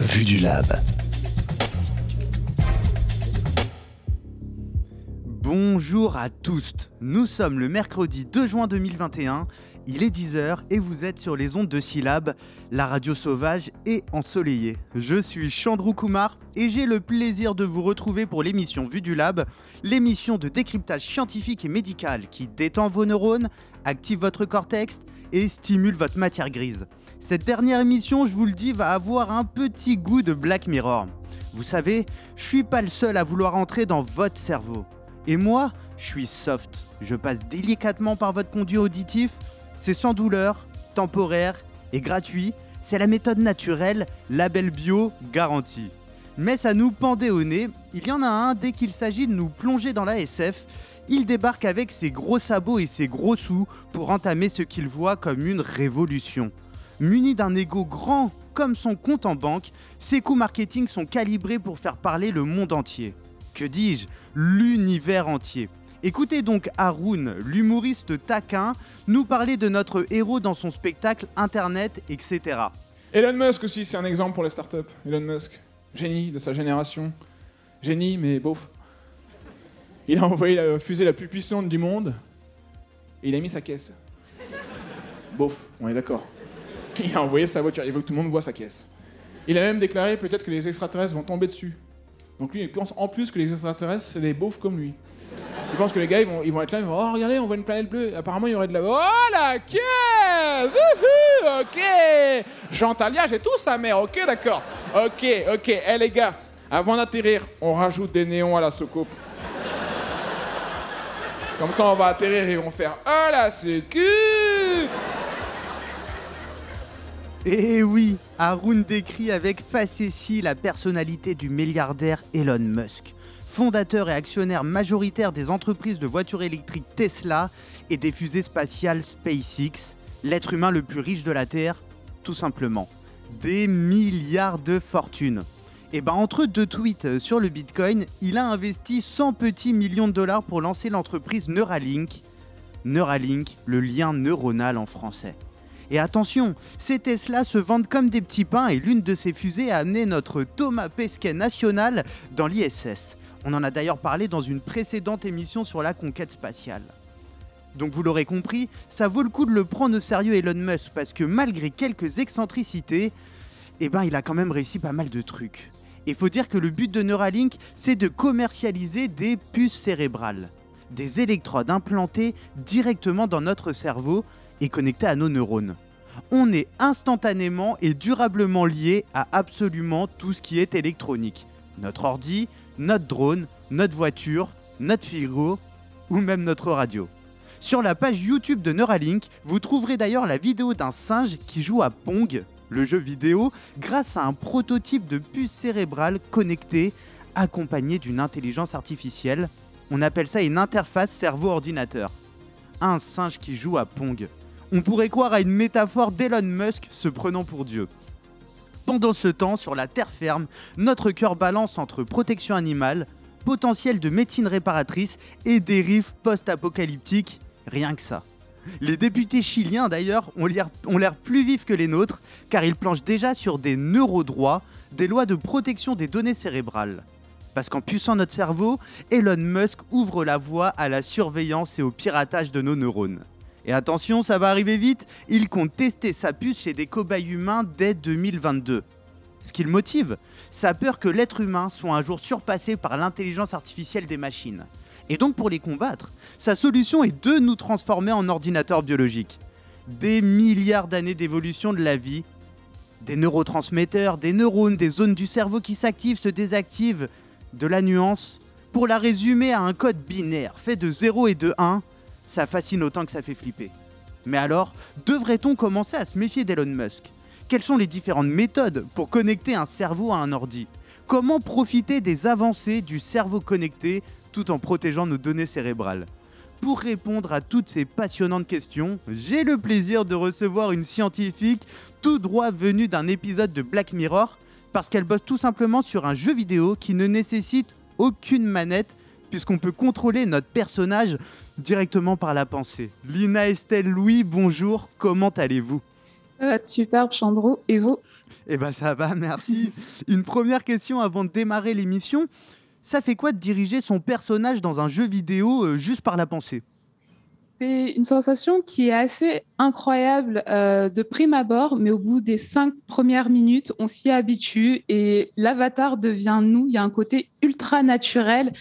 Vue du Lab. Bonjour à tous, nous sommes le mercredi 2 juin 2021, il est 10h et vous êtes sur les ondes de Syllab, la radio sauvage et ensoleillée. Je suis Chandrou Kumar et j'ai le plaisir de vous retrouver pour l'émission Vue du Lab, l'émission de décryptage scientifique et médical qui détend vos neurones, active votre cortex et stimule votre matière grise. Cette dernière émission, je vous le dis, va avoir un petit goût de Black Mirror. Vous savez, je suis pas le seul à vouloir entrer dans votre cerveau. Et moi, je suis soft. Je passe délicatement par votre conduit auditif. C'est sans douleur, temporaire et gratuit. C'est la méthode naturelle, label bio garantie. Mais ça nous pendait au nez. Il y en a un dès qu'il s'agit de nous plonger dans la SF. Il débarque avec ses gros sabots et ses gros sous pour entamer ce qu'il voit comme une révolution. Muni d'un ego grand comme son compte en banque, ses coups marketing sont calibrés pour faire parler le monde entier. Que dis-je? L'univers entier. Écoutez donc Haroun, l'humoriste taquin, nous parler de notre héros dans son spectacle Internet, etc. Elon Musk aussi, c'est un exemple pour les startups. Elon Musk, génie de sa génération. Génie, mais beauf. Il a envoyé la fusée la plus puissante du monde et il a mis sa caisse. Beauf, on est d'accord. Il a envoyé sa voiture, il veut que tout le monde voit sa caisse. Il a même déclaré peut-être que les extraterrestres vont tomber dessus. Donc lui, il pense en plus que les extraterrestres, c'est des beaufs comme lui. Il pense que les gars, ils vont, ils vont être là, ils vont Oh, regardez, on voit une planète bleue. Apparemment, il y aurait de la. Oh, la caisse Wouhou Ok Jean Talia, j'ai tout sa mère, ok, d'accord. Ok, ok. Eh, les gars, avant d'atterrir, on rajoute des néons à la soucoupe. Comme ça, on va atterrir et on va faire Oh, la Et Eh oui, Haroun décrit avec facétie la personnalité du milliardaire Elon Musk, fondateur et actionnaire majoritaire des entreprises de voitures électriques Tesla et des fusées spatiales SpaceX, l'être humain le plus riche de la Terre, tout simplement. Des milliards de fortunes. Et ben entre deux tweets sur le Bitcoin, il a investi 100 petits millions de dollars pour lancer l'entreprise Neuralink. Neuralink, le lien neuronal en français. Et attention, ces Tesla se vendent comme des petits pains et l'une de ces fusées a amené notre Thomas Pesquet national dans l'ISS. On en a d'ailleurs parlé dans une précédente émission sur la conquête spatiale. Donc vous l'aurez compris, ça vaut le coup de le prendre au sérieux Elon Musk parce que malgré quelques excentricités, eh ben il a quand même réussi pas mal de trucs. Il faut dire que le but de Neuralink, c'est de commercialiser des puces cérébrales, des électrodes implantées directement dans notre cerveau et connectées à nos neurones. On est instantanément et durablement lié à absolument tout ce qui est électronique. Notre ordi, notre drone, notre voiture, notre frigo ou même notre radio. Sur la page YouTube de Neuralink, vous trouverez d'ailleurs la vidéo d'un singe qui joue à Pong, le jeu vidéo, grâce à un prototype de puce cérébrale connectée accompagné d'une intelligence artificielle. On appelle ça une interface cerveau-ordinateur. Un singe qui joue à Pong. On pourrait croire à une métaphore d'Elon Musk se prenant pour Dieu. Pendant ce temps, sur la terre ferme, notre cœur balance entre protection animale, potentiel de médecine réparatrice et dérive post-apocalyptique, rien que ça. Les députés chiliens d'ailleurs ont l'air- plus vifs que les nôtres car ils planchent déjà sur des neurodroits, des lois de protection des données cérébrales. Parce qu'en puissant notre cerveau, Elon Musk ouvre la voie à la surveillance et au piratage de nos neurones. Et attention, ça va arriver vite, il compte tester sa puce chez des cobayes humains dès 2022. Ce qui le motive, sa peur que l'être humain soit un jour surpassé par l'intelligence artificielle des machines. Et donc pour les combattre, sa solution est de nous transformer en ordinateurs biologiques. Des milliards d'années d'évolution de la vie, des neurotransmetteurs, des neurones, des zones du cerveau qui s'activent, se désactivent, de la nuance. Pour la résumer à un code binaire fait de 0 et de 1, ça fascine autant que ça fait flipper. Mais alors, devrait-on commencer à se méfier d'Elon Musk? Quelles sont les différentes méthodes pour connecter un cerveau à un ordi? Comment profiter des avancées du cerveau connecté tout en protégeant nos données cérébrales? Pour répondre à toutes ces passionnantes questions, j'ai le plaisir de recevoir une scientifique tout droit venue d'un épisode de Black Mirror parce qu'elle bosse tout simplement sur un jeu vidéo qui ne nécessite aucune manette puisqu'on peut contrôler notre personnage directement par la pensée. Lina Estelle Louis, bonjour, comment allez-vous? Ça va être superbe, Chandrou. Et vous? Eh ben ça va, merci. Une première question avant de démarrer l'émission. Ça fait quoi de diriger son personnage dans un jeu vidéo euh, juste par la pensée? C'est une sensation qui est assez incroyable euh, de prime abord, mais au bout des cinq premières minutes, on s'y habitue et l'avatar devient nous. Il y a un côté ultra naturel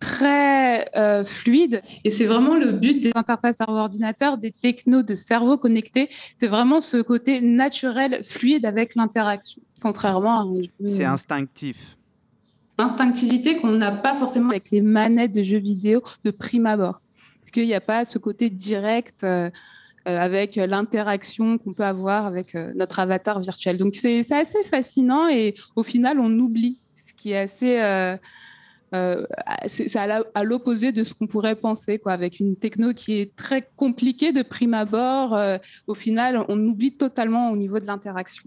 très euh, fluide. Et c'est vraiment le but des interfaces cerveau-ordinateur, des technos de cerveau connecté. C'est vraiment ce côté naturel, fluide avec l'interaction, contrairement à C'est instinctif. Instinctivité qu'on n'a pas forcément avec les manettes de jeux vidéo de prime abord. Parce qu'il n'y a pas ce côté direct euh, euh, avec l'interaction qu'on peut avoir avec notre avatar virtuel. Donc c'est assez fascinant et au final, on oublie ce qui est assez euh, c'est à l'opposé de ce qu'on pourrait penser, quoi, avec une techno qui est très compliquée de prime abord. Euh, au final, on oublie totalement au niveau de l'interaction.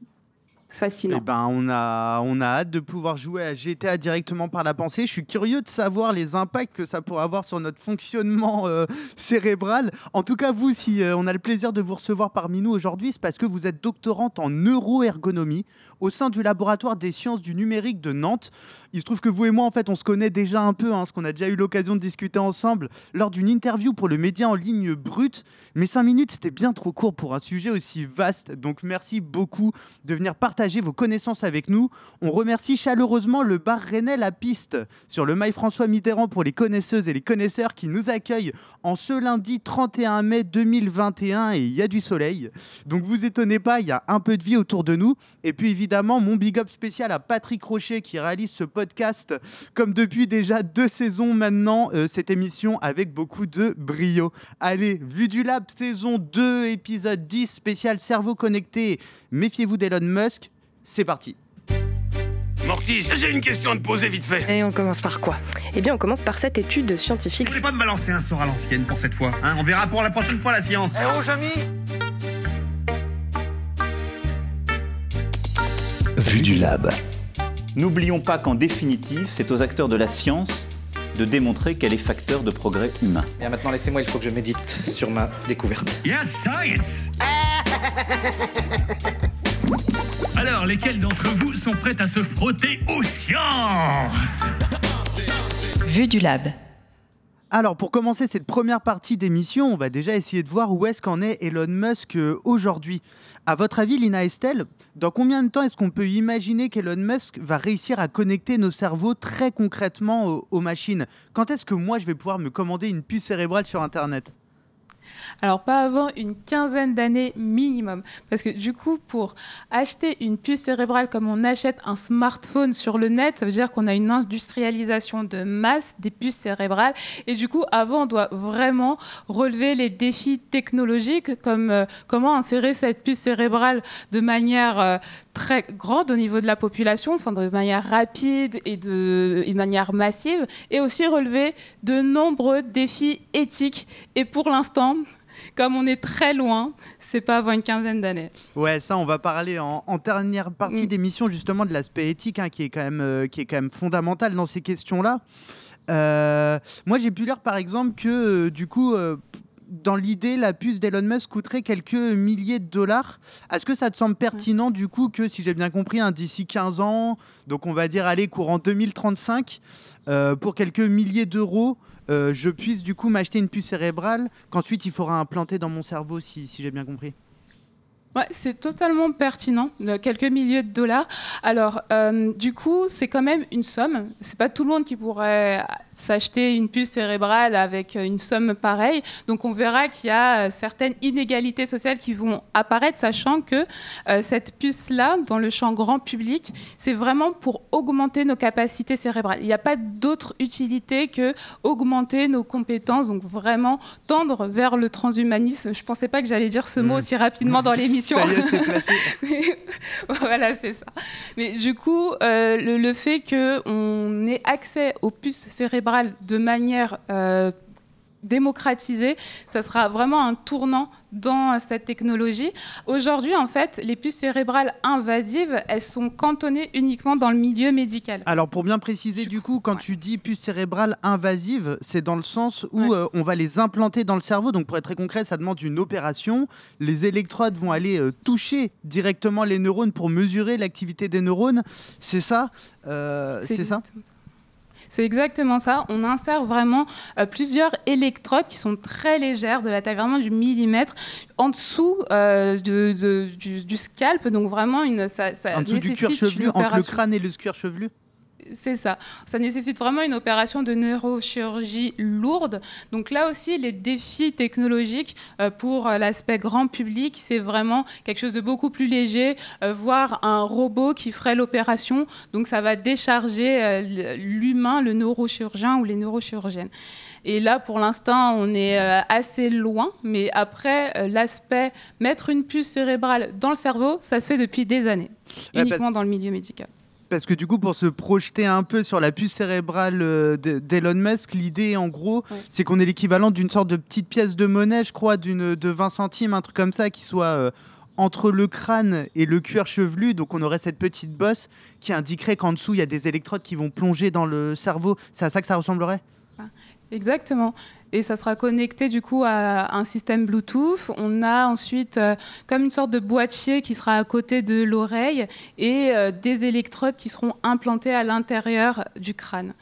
Fascinant. Eh ben, on, a, on a hâte de pouvoir jouer à GTA directement par la pensée. Je suis curieux de savoir les impacts que ça pourrait avoir sur notre fonctionnement euh, cérébral. En tout cas, vous, si on a le plaisir de vous recevoir parmi nous aujourd'hui, c'est parce que vous êtes doctorante en neuroergonomie au sein du laboratoire des sciences du numérique de Nantes. Il se trouve que vous et moi, en fait, on se connaît déjà un peu, hein, parce qu'on a déjà eu l'occasion de discuter ensemble lors d'une interview pour le média en ligne Brut. Mais cinq minutes, c'était bien trop court pour un sujet aussi vaste. Donc merci beaucoup de venir partager vos connaissances avec nous. On remercie chaleureusement le bar Rennais La Piste sur le mail François Mitterrand pour les connaisseuses et les connaisseurs qui nous accueillent en ce lundi 31 mai 2021 et il y a du soleil. Donc vous étonnez pas, il y a un peu de vie autour de nous. Et puis évidemment, évidemment mon big up spécial à Patrick Rocher qui réalise ce podcast comme depuis déjà deux saisons maintenant, euh, cette émission avec beaucoup de brio. Allez, Vue du Lab, saison 2, épisode 10, spécial cerveau connecté. Méfiez-vous d'Elon Musk, c'est parti. Mortis, j'ai une question à te poser vite fait. Et on commence par quoi? Eh bien, on commence par cette étude scientifique. Vous voulez pas me balancer un sort à l'ancienne pour cette fois hein On verra pour la prochaine fois la science. Eh oh, Jamy du lab. N'oublions pas qu'en définitive, c'est aux acteurs de la science de démontrer qu'elle est facteur de progrès humain. Bien maintenant, laissez-moi, il faut que je médite sur ma découverte. Yes, science Alors, lesquels d'entre vous sont prêts à se frotter aux sciences Vue du lab. Alors, pour commencer cette première partie d'émission, on va déjà essayer de voir où est-ce qu'en est Elon Musk euh, aujourd'hui. À votre avis, Lina Estelle, dans combien de temps est-ce qu'on peut imaginer qu'Elon Musk va réussir à connecter nos cerveaux très concrètement aux machines? Quand est-ce que moi, je vais pouvoir me commander une puce cérébrale sur Internet? Alors, pas avant une quinzaine d'années minimum. Parce que du coup, pour acheter une puce cérébrale comme on achète un smartphone sur le net, ça veut dire qu'on a une industrialisation de masse des puces cérébrales. Et du coup, avant, on doit vraiment relever les défis technologiques, comme euh, comment insérer cette puce cérébrale de manière euh, très grande au niveau de la population, enfin, de manière rapide et de, et de manière massive, et aussi relever de nombreux défis éthiques. Et pour l'instant, comme on est très loin, c'est pas avant une quinzaine d'années. Ouais, ça, on va parler en, dernière partie mm. d'émission justement de l'aspect éthique hein, qui, est quand même, euh, qui est quand même fondamental dans ces questions-là. Euh, moi, j'ai pu lire par exemple que euh, du coup, dans l'idée, la puce d'Elon Musk coûterait quelques milliers de dollars. Est-ce que ça te semble pertinent du coup que, si j'ai bien compris, hein, d'ici 15 ans, donc on va dire aller courant 2035, pour quelques milliers d'euros, euh, je puisse du coup m'acheter une puce cérébrale qu'ensuite il faudra implanter dans mon cerveau, si, j'ai bien compris. Ouais, c'est totalement pertinent, quelques milliers de dollars. Alors, euh, du coup, c'est quand même une somme. C'est pas tout le monde qui pourrait s'acheter une puce cérébrale avec une somme pareille. Donc on verra qu'il y a euh, certaines inégalités sociales qui vont apparaître, sachant que euh, cette puce-là, dans le champ grand public, c'est vraiment pour augmenter nos capacités cérébrales. Il n'y a pas d'autre utilité que augmenter nos compétences, donc vraiment tendre vers le transhumanisme. Je ne pensais pas que j'allais dire ce mot aussi rapidement dans l'émission. voilà, c'est ça. Mais du coup, euh, le, le fait qu'on ait accès aux puces cérébrales de manière euh, démocratisé. Ça sera vraiment un tournant dans cette technologie. Aujourd'hui, en fait, les puces cérébrales invasives, elles sont cantonnées uniquement dans le milieu médical. Alors, pour bien préciser, du coup, quand tu dis puces cérébrales invasives, c'est dans le sens où euh, on va les implanter dans le cerveau. Donc, pour être très concret, ça demande une opération. Les électrodes vont aller euh, toucher directement les neurones pour mesurer l'activité des neurones. C'est ça? Euh, C'est ça c'est exactement ça. On insère vraiment euh, plusieurs électrodes qui sont très légères, de la taille vraiment du millimètre, en dessous euh, de, du, scalp. Donc vraiment, une, ça, ça en dessous du cuir chevelu, entre le crâne et le cuir chevelu? C'est ça. Ça nécessite vraiment une opération de neurochirurgie lourde. Donc là aussi, les défis technologiques euh, pour euh, l'aspect grand public, c'est vraiment quelque chose de beaucoup plus léger, euh, voire un robot qui ferait l'opération. Donc ça va décharger l'humain, le neurochirurgien ou les neurochirurgiennes. Et là, pour l'instant, on est assez loin. Mais après, l'aspect mettre une puce cérébrale dans le cerveau, ça se fait depuis des années, uniquement dans le milieu médical parce que du coup, pour se projeter un peu sur la puce cérébrale euh, d'Elon Musk, l'idée, en gros, c'est qu'on est l'équivalent d'une sorte de petite pièce de monnaie, je crois, d'une de 20 centimes, un truc comme ça, qui soit euh, entre le crâne et le cuir chevelu. Donc, on aurait cette petite bosse qui indiquerait qu'en dessous, il y a des électrodes qui vont plonger dans le cerveau. C'est à ça que ça ressemblerait? Exactement. Et ça sera connecté du coup à un système Bluetooth. On a ensuite euh, comme une sorte de boîtier qui sera à côté de l'oreille et euh, des électrodes qui seront implantées à l'intérieur du crâne.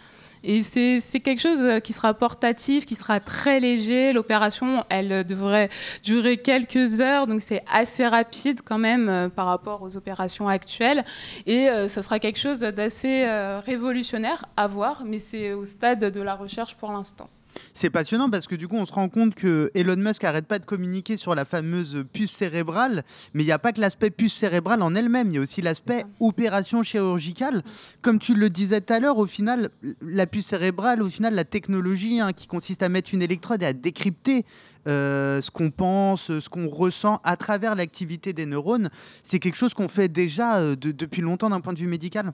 Et c'est quelque chose euh, qui sera portatif, qui sera très léger. L'opération, elle devrait durer quelques heures, donc c'est assez rapide quand même par rapport aux opérations actuelles. Et ça sera quelque chose d'assez révolutionnaire à voir, mais c'est au stade de la recherche pour l'instant. C'est passionnant parce que du coup, on se rend compte que Elon Musk arrête pas de communiquer sur la fameuse puce cérébrale, mais il n'y a pas que l'aspect puce cérébrale en elle-même, il y a aussi l'aspect opération chirurgicale. Comme tu le disais tout à l'heure, au final, la puce cérébrale, au final, la technologie hein, qui consiste à mettre une électrode et à décrypter euh, ce qu'on pense, ce qu'on ressent à travers l'activité des neurones, c'est quelque chose qu'on fait déjà euh, depuis longtemps d'un point de vue médical.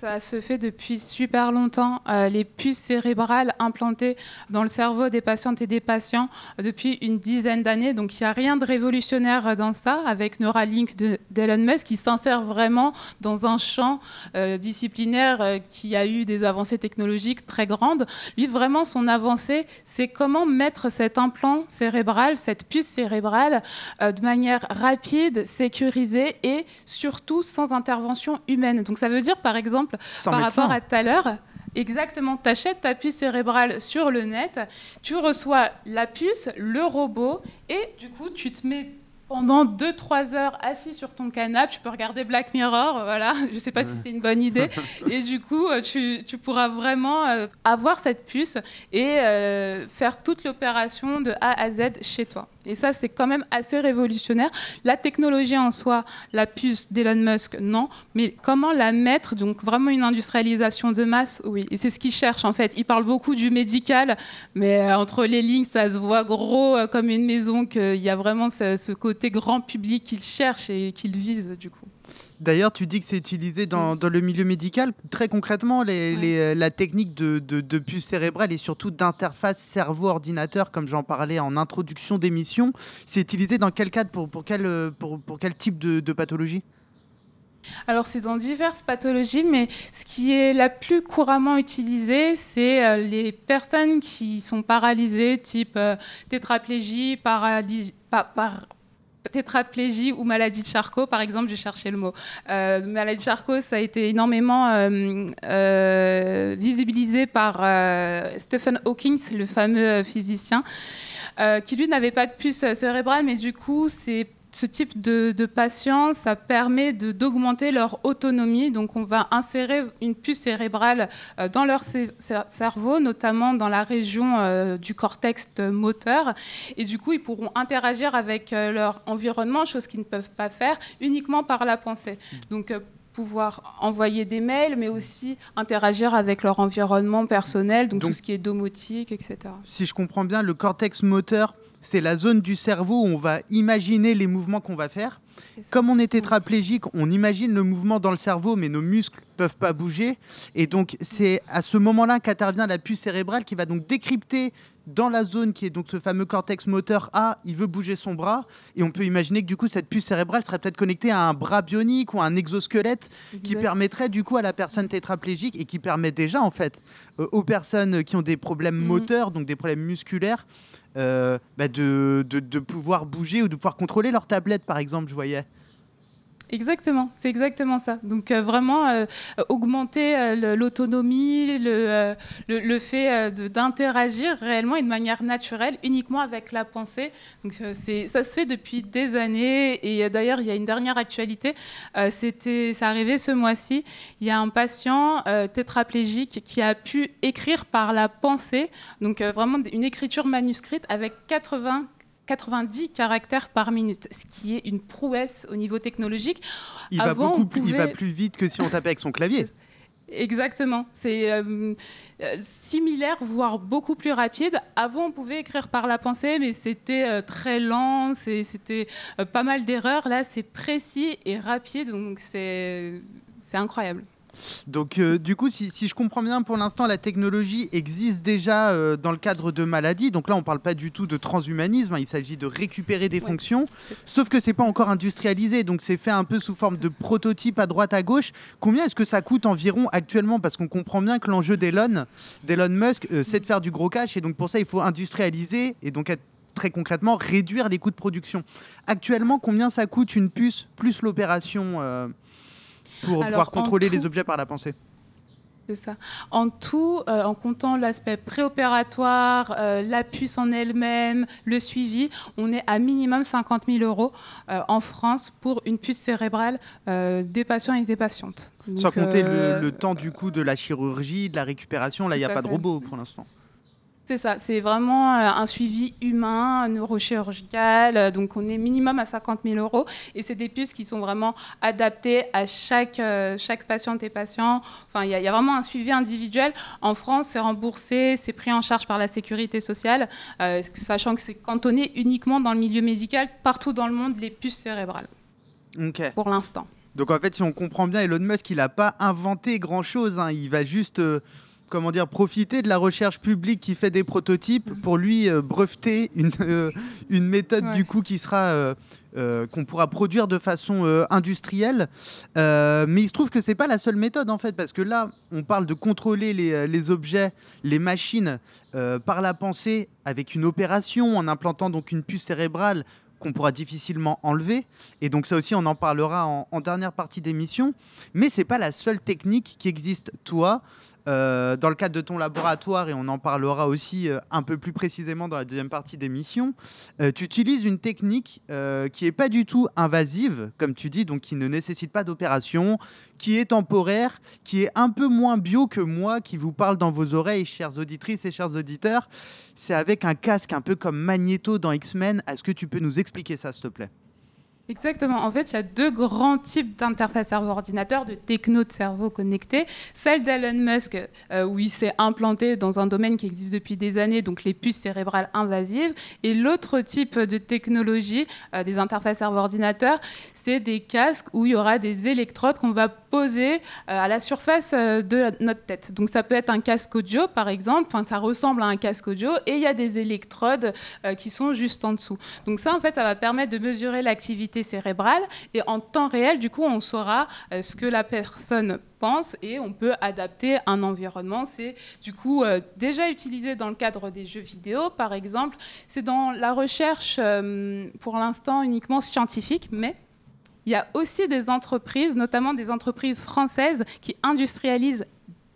Ça se fait depuis super longtemps. Euh, les puces cérébrales implantées dans le cerveau des patientes et des patients euh, depuis une dizaine d'années. Donc il n'y a rien de révolutionnaire dans ça avec Neuralink d'Elon Musk qui s'insère vraiment dans un champ euh, disciplinaire qui a eu des avancées technologiques très grandes. Lui, vraiment, son avancée, c'est comment mettre cet implant cérébral, cette puce cérébrale, de manière rapide, sécurisée et surtout sans intervention humaine. Donc ça veut dire, par exemple, par rapport à tout à l'heure. Exactement, tu achètes ta puce cérébrale sur le net, tu reçois la puce, le robot, et du coup, tu te mets pendant 2-3 heures assis sur ton canapé, tu peux regarder Black Mirror, voilà, je ne sais pas si c'est une bonne idée, et du coup, euh, tu, tu pourras vraiment euh, avoir cette puce et euh, faire toute l'opération de A à Z chez toi. Et ça, c'est quand même assez révolutionnaire. La technologie en soi, la puce d'Elon Musk, non. Mais comment la mettre Donc vraiment une industrialisation de masse, oui. Et c'est ce qu'il cherche en fait. Il parle beaucoup du médical, mais entre les lignes, ça se voit gros comme une maison qu'il y a vraiment ce côté grand public qu'il cherche et qu'il vise du coup. D'ailleurs, tu dis que c'est utilisé dans, le milieu médical. Très concrètement, euh, la technique de, de, puce cérébrale et surtout d'interface cerveau-ordinateur, comme j'en parlais en introduction d'émission, c'est utilisé dans quel cadre pour, pour, quel, euh, pour, pour quel type de, pathologie? Alors c'est dans diverses pathologies, mais ce qui est la plus couramment utilisé, c'est euh, les personnes qui sont paralysées, type tétraplégie, paralysie, par, tétraplégie ou maladie de Charcot, par exemple, j'ai cherché le mot. Euh, maladie de Charcot, ça a été énormément euh, euh, visibilisé par Stephen Hawking, le fameux physicien, qui lui n'avait pas de puce cérébrale, mais du coup, c'est ce type de, de patients, ça permet d'augmenter leur autonomie. Donc, on va insérer une puce cérébrale euh, dans leur cerveau, notamment dans la région euh, du cortex moteur. Et du coup, ils pourront interagir avec euh, leur environnement, chose qu'ils ne peuvent pas faire uniquement par la pensée. Donc, pouvoir envoyer des mails, mais aussi interagir avec leur environnement personnel, donc, donc tout ce qui est domotique, etc. Si je comprends bien, le cortex moteur c'est la zone du cerveau où on va imaginer les mouvements qu'on va faire. Comme on est tétraplégique, on imagine le mouvement dans le cerveau, mais nos muscles ne peuvent pas bouger. Et donc, c'est à ce moment-là qu'intervient la puce cérébrale qui va donc décrypter dans la zone qui est donc ce fameux cortex moteur A, il veut bouger son bras. Et on peut imaginer que du coup, cette puce cérébrale serait peut-être connectée à un bras bionique ou à un exosquelette qui permettrait du coup à la personne tétraplégique et qui permet déjà en fait euh, aux personnes qui ont des problèmes Mhm. moteurs, donc des problèmes musculaires, euh, bah, de, de, de pouvoir bouger ou de pouvoir contrôler leur tablette par exemple, je voyais. Exactement, c'est exactement ça. Donc euh, vraiment euh, augmenter euh, l'autonomie, le, le, fait d'interagir réellement et de manière naturelle, uniquement avec la pensée. Donc ça se fait depuis des années. Et d'ailleurs, il y a une dernière actualité. C'était, c'est arrivé ce mois-ci. Il y a un patient tétraplégique qui a pu écrire par la pensée. Donc vraiment une écriture manuscrite avec 80 90 caractères par minute, ce qui est une prouesse au niveau technologique. Il Avant, va beaucoup plus, il va pouvait- plus vite que si on tapait avec son clavier. Exactement. C'est euh, euh, similaire, voire beaucoup plus rapide. Avant, on pouvait écrire par la pensée, mais c'était euh, très lent, c'était pas mal d'erreurs. Là, c'est précis et rapide, donc c'est incroyable. Donc, euh, du coup, si, si je comprends bien, pour l'instant, la technologie existe déjà euh, dans le cadre de maladies. Donc là, on ne parle pas du tout de transhumanisme. hein, il s'agit de récupérer des Ouais, fonctions. Sauf que c'est pas encore industrialisé. Donc, c'est fait un peu sous forme de prototype à droite, à gauche. Combien est-ce que ça coûte environ actuellement? Parce qu'on comprend bien que l'enjeu d'Elon, d'Elon Musk, euh, c'est de faire du gros cash. Et donc, pour ça, il faut industrialiser et donc être très concrètement réduire les coûts de production. Actuellement, combien ça coûte une puce plus l'opération pour Alors, pouvoir contrôler tout- les objets par la pensée C'est ça. En tout, euh, en comptant l'aspect préopératoire, euh, la puce en elle-même, le suivi, on est à minimum 50 000 euros euh, en France pour une puce cérébrale des patients et des patientes. Sans compter le, le temps du coup de la chirurgie, de la récupération. Là, il n'y a pas de robot pour l'instant. C'est ça, c'est vraiment euh, un suivi humain, neurochirurgical. euh, Donc, on est minimum à 50 000 euros. Et c'est des puces qui sont vraiment adaptées à chaque, euh, chaque patiente et patient. Enfin, il y, a- il y a vraiment un suivi individuel. En France, c'est remboursé, c'est pris en charge par la sécurité sociale, euh, sachant que c'est cantonné uniquement dans le milieu médical, partout dans le monde, les puces cérébrales, Ok. pour l'instant. Donc en fait, si on comprend bien, Elon Musk, il n'a pas inventé grand-chose. hein. Il va juste, euh, comment dire, profiter de la recherche publique qui fait des prototypes pour lui euh, breveter une, euh, une méthode Ouais. du coup qui sera euh, qu'on pourra produire de façon industrielle. Mais il se trouve que c'est pas la seule méthode en fait, parce que là, on parle de contrôler les, les objets, les machines par la pensée avec une opération en implantant donc une puce cérébrale qu'on pourra difficilement enlever. Et donc ça aussi, on en parlera en, en dernière partie d'émission. Mais c'est pas la seule technique qui existe. Toi, euh, dans le cadre de ton laboratoire, et on en parlera aussi euh, un peu plus précisément dans la deuxième partie d'émission, euh, tu utilises une technique euh, qui est pas du tout invasive, comme tu dis, donc qui ne nécessite pas d'opération, qui est temporaire, qui est un peu moins bio que moi qui vous parle dans vos oreilles, chères auditrices et chers auditeurs. C'est avec un casque un peu comme Magneto dans X-Men. Est-ce que tu peux nous expliquer ça, s'il te plaît? Exactement. En fait, il y a deux grands types d'interfaces cerveau-ordinateur, de techno de cerveau connectés. Celle d'Elon Musk, euh, où il s'est implanté dans un domaine qui existe depuis des années, donc les puces cérébrales invasives. Et l'autre type de technologie euh, des interfaces cerveau-ordinateur, c'est des casques où il y aura des électrodes qu'on va poser euh, à la surface euh, de la- notre tête. Donc ça peut être un casque audio, par exemple. Enfin, ça ressemble à un casque audio. Et il y a des électrodes euh, qui sont juste en dessous. Donc ça, en fait, ça va permettre de mesurer l'activité cérébrale et en temps réel, du coup, on saura ce que la personne pense et on peut adapter un environnement. C'est du coup déjà utilisé dans le cadre des jeux vidéo, par exemple. C'est dans la recherche, pour l'instant, uniquement scientifique, mais il y a aussi des entreprises, notamment des entreprises françaises, qui industrialisent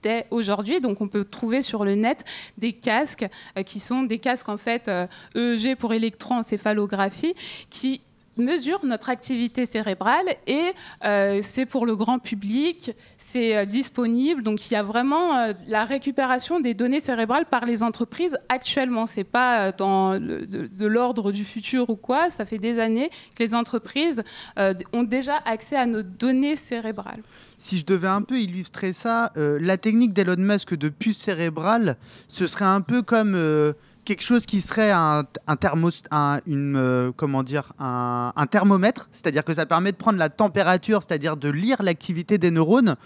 dès aujourd'hui. Donc, on peut trouver sur le net des casques euh, qui sont des casques en fait euh, EEG pour électroencéphalographie qui mesurent notre activité cérébrale et euh, c'est pour le grand public, c'est euh, disponible. Donc, il y a vraiment euh, la récupération des données cérébrales par les entreprises actuellement. C'est pas dans de, de l'ordre du futur ou quoi. Ça fait des années que les entreprises ont déjà accès à nos données cérébrales. Si je devais un peu illustrer ça, la technique d'Elon Musk de puce cérébrale, ce serait un peu comme quelque chose qui serait un, une, euh, comment dire, un thermomètre, c'est-à-dire que ça permet de prendre la température, c'est-à-dire de lire l'activité des neurones.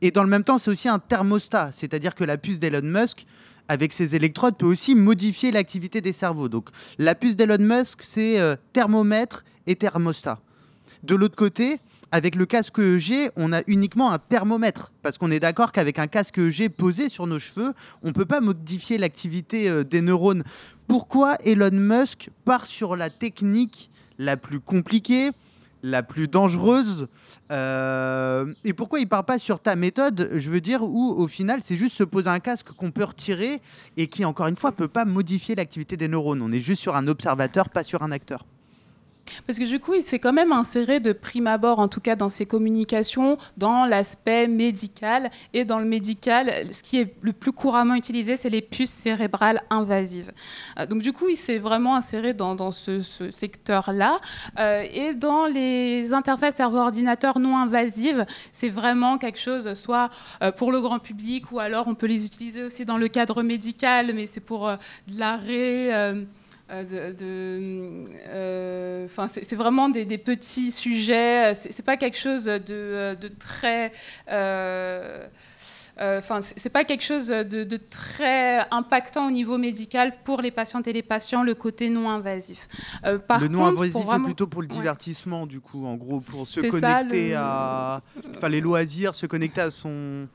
Et dans le même temps, c'est aussi un thermostat, c'est-à-dire que la puce d'Elon Musk avec ses électrodes, peut aussi modifier l'activité des cerveaux. Donc la puce d'Elon Musk, c'est euh, thermomètre et thermostat. De l'autre côté, avec le casque EEG, on a uniquement un thermomètre. Parce qu'on est d'accord qu'avec un casque EEG posé sur nos cheveux, on ne peut pas modifier l'activité euh, des neurones. Pourquoi Elon Musk part sur la technique la plus compliquée, la plus dangereuse euh, Et pourquoi il part pas sur ta méthode, je veux dire, où au final c'est juste se poser un casque qu'on peut retirer et qui, encore une fois, peut pas modifier l'activité des neurones. On est juste sur un observateur, pas sur un acteur. Parce que du coup, il s'est quand même inséré de prime abord, en tout cas dans ses communications, dans l'aspect médical. Et dans le médical, ce qui est le plus couramment utilisé, c'est les puces cérébrales invasives. Euh, donc du coup, il s'est vraiment inséré dans, ce, secteur-là. Euh, et dans les interfaces cerveau-ordinateur non invasives, c'est vraiment quelque chose, soit euh, pour le grand public, ou alors on peut les utiliser aussi dans le cadre médical, mais c'est pour de l'arrêt. Euh, euh, de, enfin, c'est c'est vraiment des, des petits sujets. C'est pas quelque chose de, de très. euh, euh, c'est pas quelque chose de, de très impactant au niveau médical pour les patientes et les patients, le côté non invasif. Par le non contre, invasif pour est vraiment- plutôt pour le Ouais. divertissement, du coup, en gros, pour se ça, connecter le- à. Enfin, les loisirs, se connecter à son.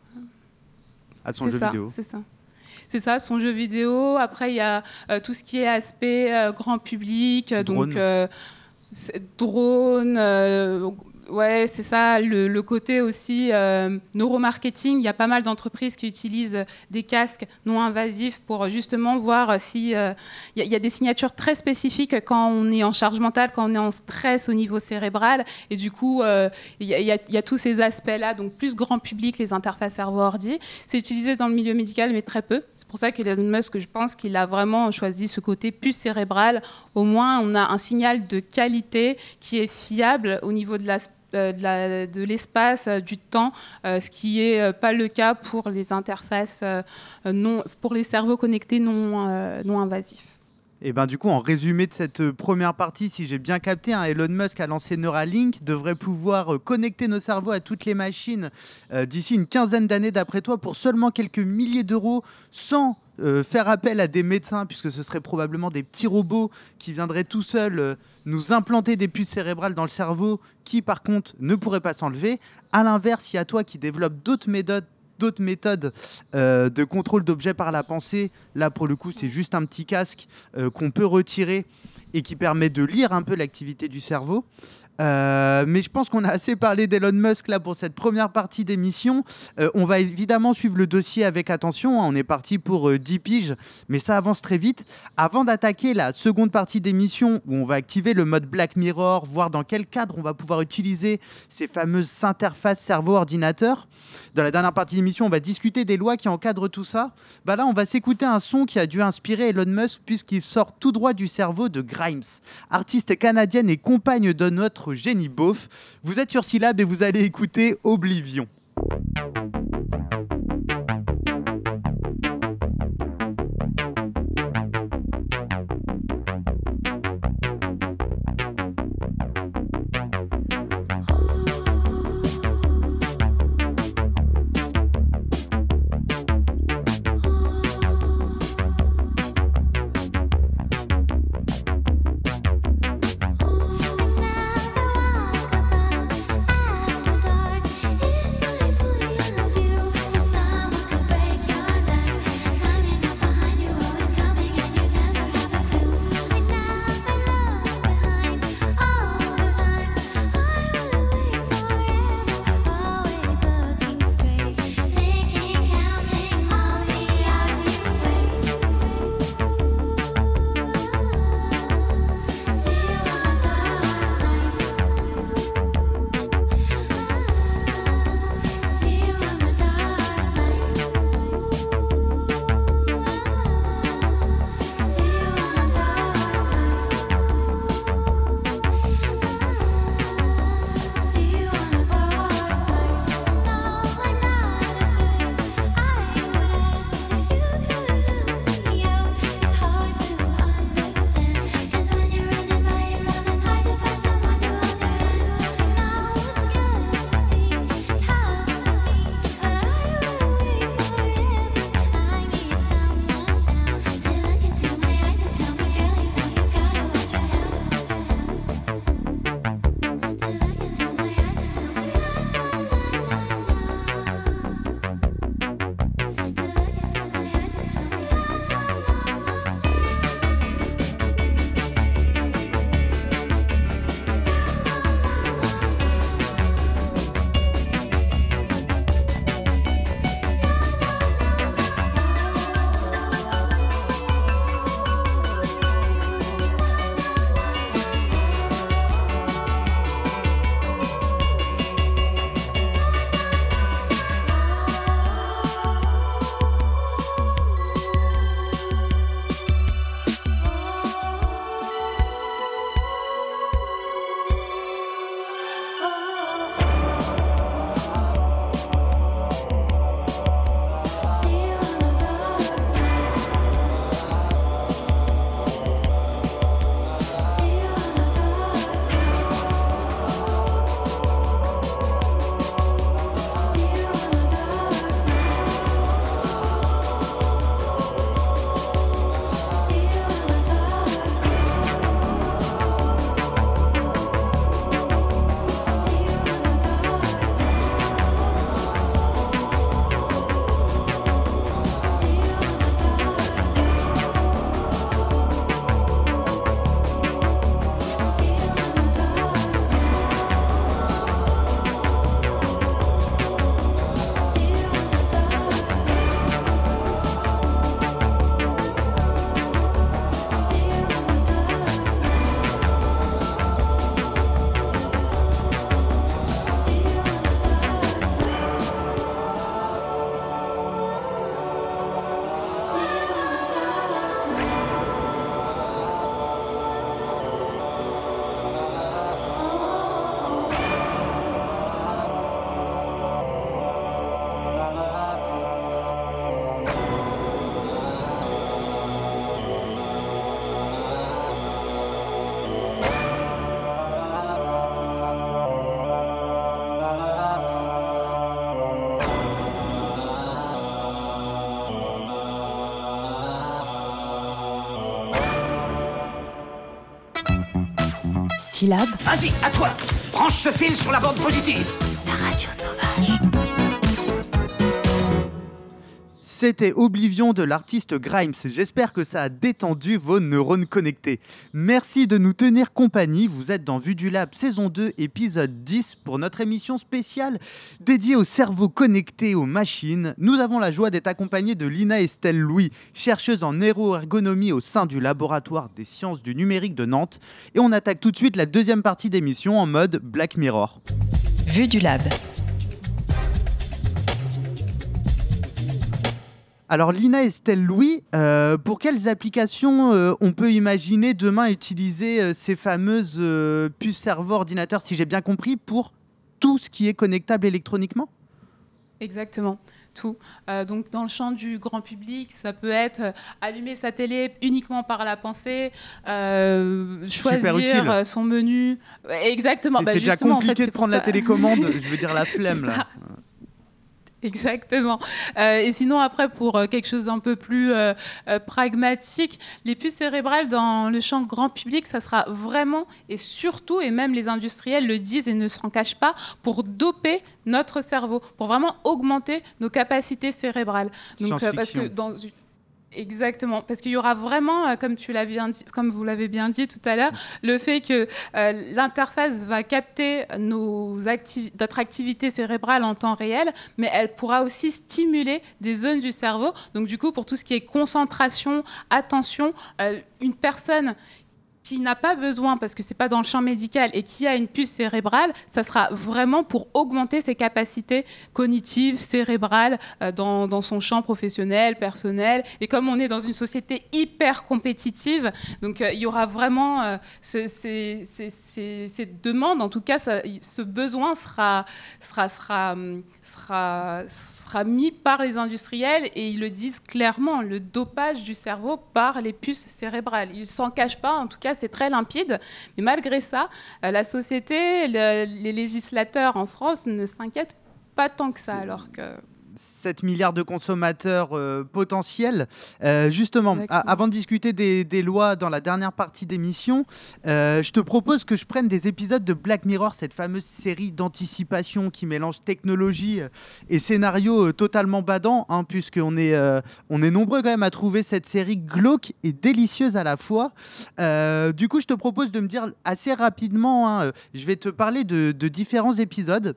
à son jeu ça, vidéo. C'est ça. C'est ça, son jeu vidéo. Après, il y a euh, tout ce qui est aspect euh, grand public, Drone. donc euh, c'est- drone. euh, ouais, c'est ça. Le, côté aussi euh, neuromarketing. Il y a pas mal d'entreprises qui utilisent des casques non invasifs pour justement voir si euh, il y, a- des signatures très spécifiques quand on est en charge mentale, quand on est en stress au niveau cérébral. Et du coup, euh, il y, a- tous ces aspects-là, donc plus grand public, les interfaces cerveau-ordi. C'est utilisé dans le milieu médical, mais très peu. C'est pour ça qu'Elon Musk, je pense qu'il a vraiment choisi ce côté plus cérébral. Au moins, on a un signal de qualité qui est fiable au niveau de la euh, de la- de l'espace, euh, du temps, euh, ce qui n'est euh, pas le cas pour les interfaces euh, euh, non, pour les cerveaux connectés non, euh, non invasifs. Et ben du coup, en résumé de cette euh, première partie, si j'ai bien capté, hein, Elon Musk a lancé Neuralink, devrait pouvoir euh, connecter nos cerveaux à toutes les machines euh, d'ici une quinzaine d'années, d'après toi, pour seulement quelques milliers d'euros, sans euh, faire appel à des médecins, puisque ce seraient probablement des petits robots qui viendraient tout seuls euh, nous implanter des puces cérébrales dans le cerveau, qui par contre ne pourraient pas s'enlever. À l'inverse, il y a toi qui développe d'autres méthodes d'autres méthodes euh, de contrôle d'objets par la pensée. Là, pour le coup, c'est juste un petit casque qu'on peut retirer et qui permet de lire un peu l'activité du cerveau. Euh, mais je pense qu'on a assez parlé d'Elon Musk là pour cette première partie d'émission. Euh, on va évidemment suivre le dossier avec attention. hein. On est parti pour euh, 10 piges, mais ça avance très vite. Avant d'attaquer la seconde partie d'émission où on va activer le mode Black Mirror, voir dans quel cadre on va pouvoir utiliser ces fameuses interfaces cerveau-ordinateur. Dans la dernière partie d'émission, on va discuter des lois qui encadrent tout ça. Bah là, on va s'écouter un son qui a dû inspirer Elon Musk puisqu'il sort tout droit du cerveau de Grimes, artiste canadienne et compagne de notre génie beauf. Vous êtes sur Syllab et vous allez écouter Oblivion. Vas-y, à toi. Branche ce fil sur la bande positive C'était Oblivion de l'artiste Grimes. J'espère que ça a détendu vos neurones connectés. Merci de nous tenir compagnie. Vous êtes dans Vue du Lab saison 2, épisode 10 pour notre émission spéciale dédiée au cerveau connecté aux machines. Nous avons la joie d'être accompagnés de Lina Estelle Louis, chercheuse en neuroergonomie au sein du laboratoire des sciences du numérique de Nantes. Et on attaque tout de suite la deuxième partie d'émission en mode Black Mirror. Vue du Lab. Alors Lina Estelle Louis, euh, pour quelles applications euh, on peut imaginer demain utiliser euh, ces fameuses puces cerveau ordinateur, si j'ai bien compris, pour tout ce qui est connectable électroniquement? Exactement. Tout. Euh, donc, dans le champ du grand public, ça peut être euh, allumer sa télé uniquement par la pensée, euh, choisir son menu. Exactement. C'est Bah, déjà justement, en fait, compliqué de prendre la télécommande, je veux dire la flemme là. Exactement. Euh, et sinon, après, pour euh, quelque chose d'un peu plus euh, pragmatique, les puces cérébrales dans le champ grand public, ça sera vraiment et surtout, et même les industriels le disent et ne s'en cachent pas, pour doper notre cerveau, pour vraiment augmenter nos capacités cérébrales. Donc, parce que dans une- Exactement, parce qu'il y aura vraiment, euh, comme vous l'avez bien dit tout à l'heure, le fait que euh, l'interface va capter notre activité cérébrale en temps réel, mais elle pourra aussi stimuler des zones du cerveau. Donc du coup, pour tout ce qui est concentration, attention, euh, une personne qui n'a pas besoin, parce que c'est pas dans le champ médical, et qui a une puce cérébrale, ça sera vraiment pour augmenter ses capacités cognitives, cérébrales, euh, dans, son champ professionnel, personnel. Et comme on est dans une société hyper compétitive, donc euh, il y aura vraiment euh, ce- ces, ces- ces- cette demande, en tout cas, ce besoin sera, sera, sera, hum, sera, sera mis par les industriels et ils le disent clairement, le dopage du cerveau par les puces cérébrales. Ils s'en cachent pas, en tout cas c'est très limpide. Mais malgré ça, euh, la société, le- les législateurs en France ne s'inquiètent pas tant que ça, alors que 7 milliards de consommateurs euh, potentiels. Euh, justement, a- avant de discuter des, des lois dans la dernière partie d'émission, euh, je te propose que je prenne des épisodes de Black Mirror, cette fameuse série d'anticipation qui mélange technologie et scénario totalement badant, hein, puisqu'on est, on est nombreux quand même à trouver cette série glauque et délicieuse à la fois. Du coup, je te propose de me dire assez rapidement, hein, je vais te parler de, de différents épisodes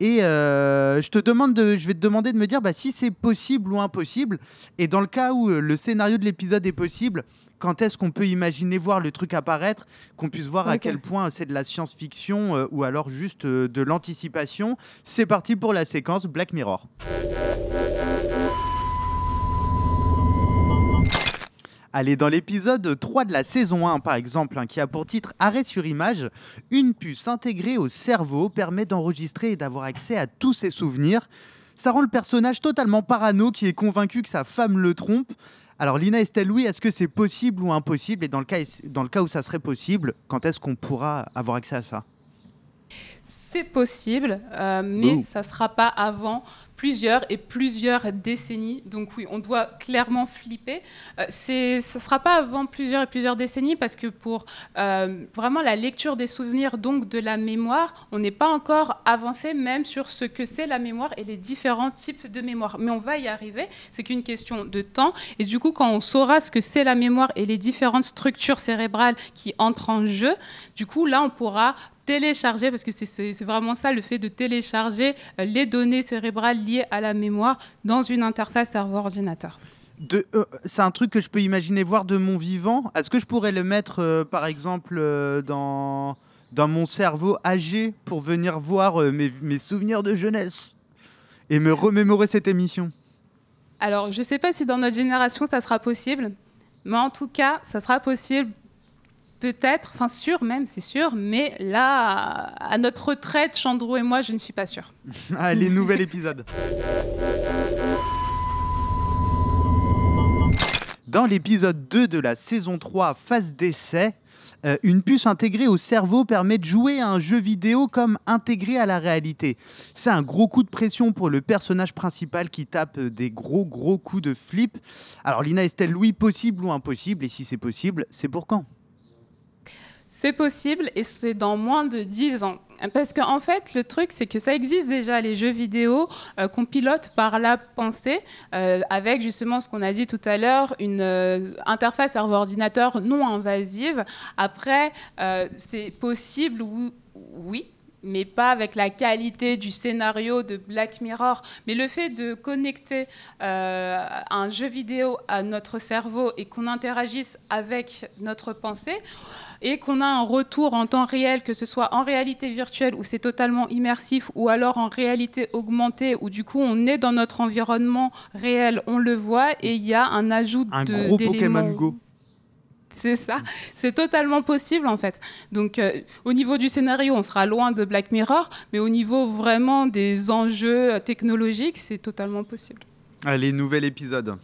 et euh, je, te demande de, je vais te demander de me dire bah, si c'est possible ou impossible. Et dans le cas où euh, le scénario de l'épisode est possible, quand est-ce qu'on peut imaginer voir le truc apparaître, qu'on puisse voir à quel point c'est de la science-fiction euh, ou alors juste euh, de l'anticipation. C'est parti pour la séquence Black Mirror. Allez, dans l'épisode 3 de la saison 1, par exemple, hein, qui a pour titre Arrêt sur image, une puce intégrée au cerveau permet d'enregistrer et d'avoir accès à tous ses souvenirs. Ça rend le personnage totalement parano qui est convaincu que sa femme le trompe. Alors Lina Estelle Louis, est-ce que c'est possible ou impossible? Et dans le, cas, dans le cas où ça serait possible, quand est-ce qu'on pourra avoir accès à ça? C'est possible, euh, mais Ouh. ça ne sera pas avant plusieurs et plusieurs décennies. Donc oui, on doit clairement flipper. Euh, c'est, ce ne sera pas avant plusieurs et plusieurs décennies parce que pour euh, vraiment la lecture des souvenirs, donc de la mémoire, on n'est pas encore avancé même sur ce que c'est la mémoire et les différents types de mémoire. Mais on va y arriver, c'est qu'une question de temps. Et du coup, quand on saura ce que c'est la mémoire et les différentes structures cérébrales qui entrent en jeu, du coup, là, on pourra télécharger, parce que c'est- vraiment ça le fait de télécharger euh, les données cérébrales liées à la mémoire dans une interface cerveau-ordinateur. Euh, c'est un truc que je peux imaginer voir de mon vivant. Est-ce que je pourrais le mettre, euh, par exemple, euh, dans, dans mon cerveau âgé pour venir voir mes, mes souvenirs de jeunesse et me remémorer cette émission? Alors, je ne sais pas si dans notre génération ça sera possible, mais en tout cas, ça sera possible. Peut-être, enfin sûr même, c'est sûr, mais là, à notre retraite, Chandrou et moi, je ne suis pas sûre. Allez, nouvel épisode. Dans l'épisode 2 de la saison 3, phase d'essai, euh, une puce intégrée au cerveau permet de jouer à un jeu vidéo comme intégré à la réalité. C'est un gros coup de pression pour le personnage principal qui tape euh, des gros gros coups de flip. Alors Lina Estelle Louis, possible ou impossible? Et si c'est possible, c'est pour quand? C'est possible et c'est dans moins de 10 ans. Parce qu'en en fait, le truc, c'est que ça existe déjà, les jeux vidéo euh, qu'on pilote par la pensée, euh, avec justement ce qu'on a dit tout à l'heure, une euh, interface serveur-ordinateur non invasive. Après, c'est possible, oui, mais pas avec la qualité du scénario de Black Mirror. Mais le fait de connecter un jeu vidéo à notre cerveau et qu'on interagisse avec notre pensée, et qu'on a un retour en temps réel, que ce soit en réalité virtuelle où c'est totalement immersif ou alors en réalité augmentée où du coup on est dans notre environnement réel, on le voit et il y a un ajout un de gros Pokémon Go. C'est ça, c'est totalement possible en fait. Donc euh, au niveau du scénario, on sera loin de Black Mirror, mais au niveau vraiment des enjeux technologiques, c'est totalement possible. Allez, nouvel épisode.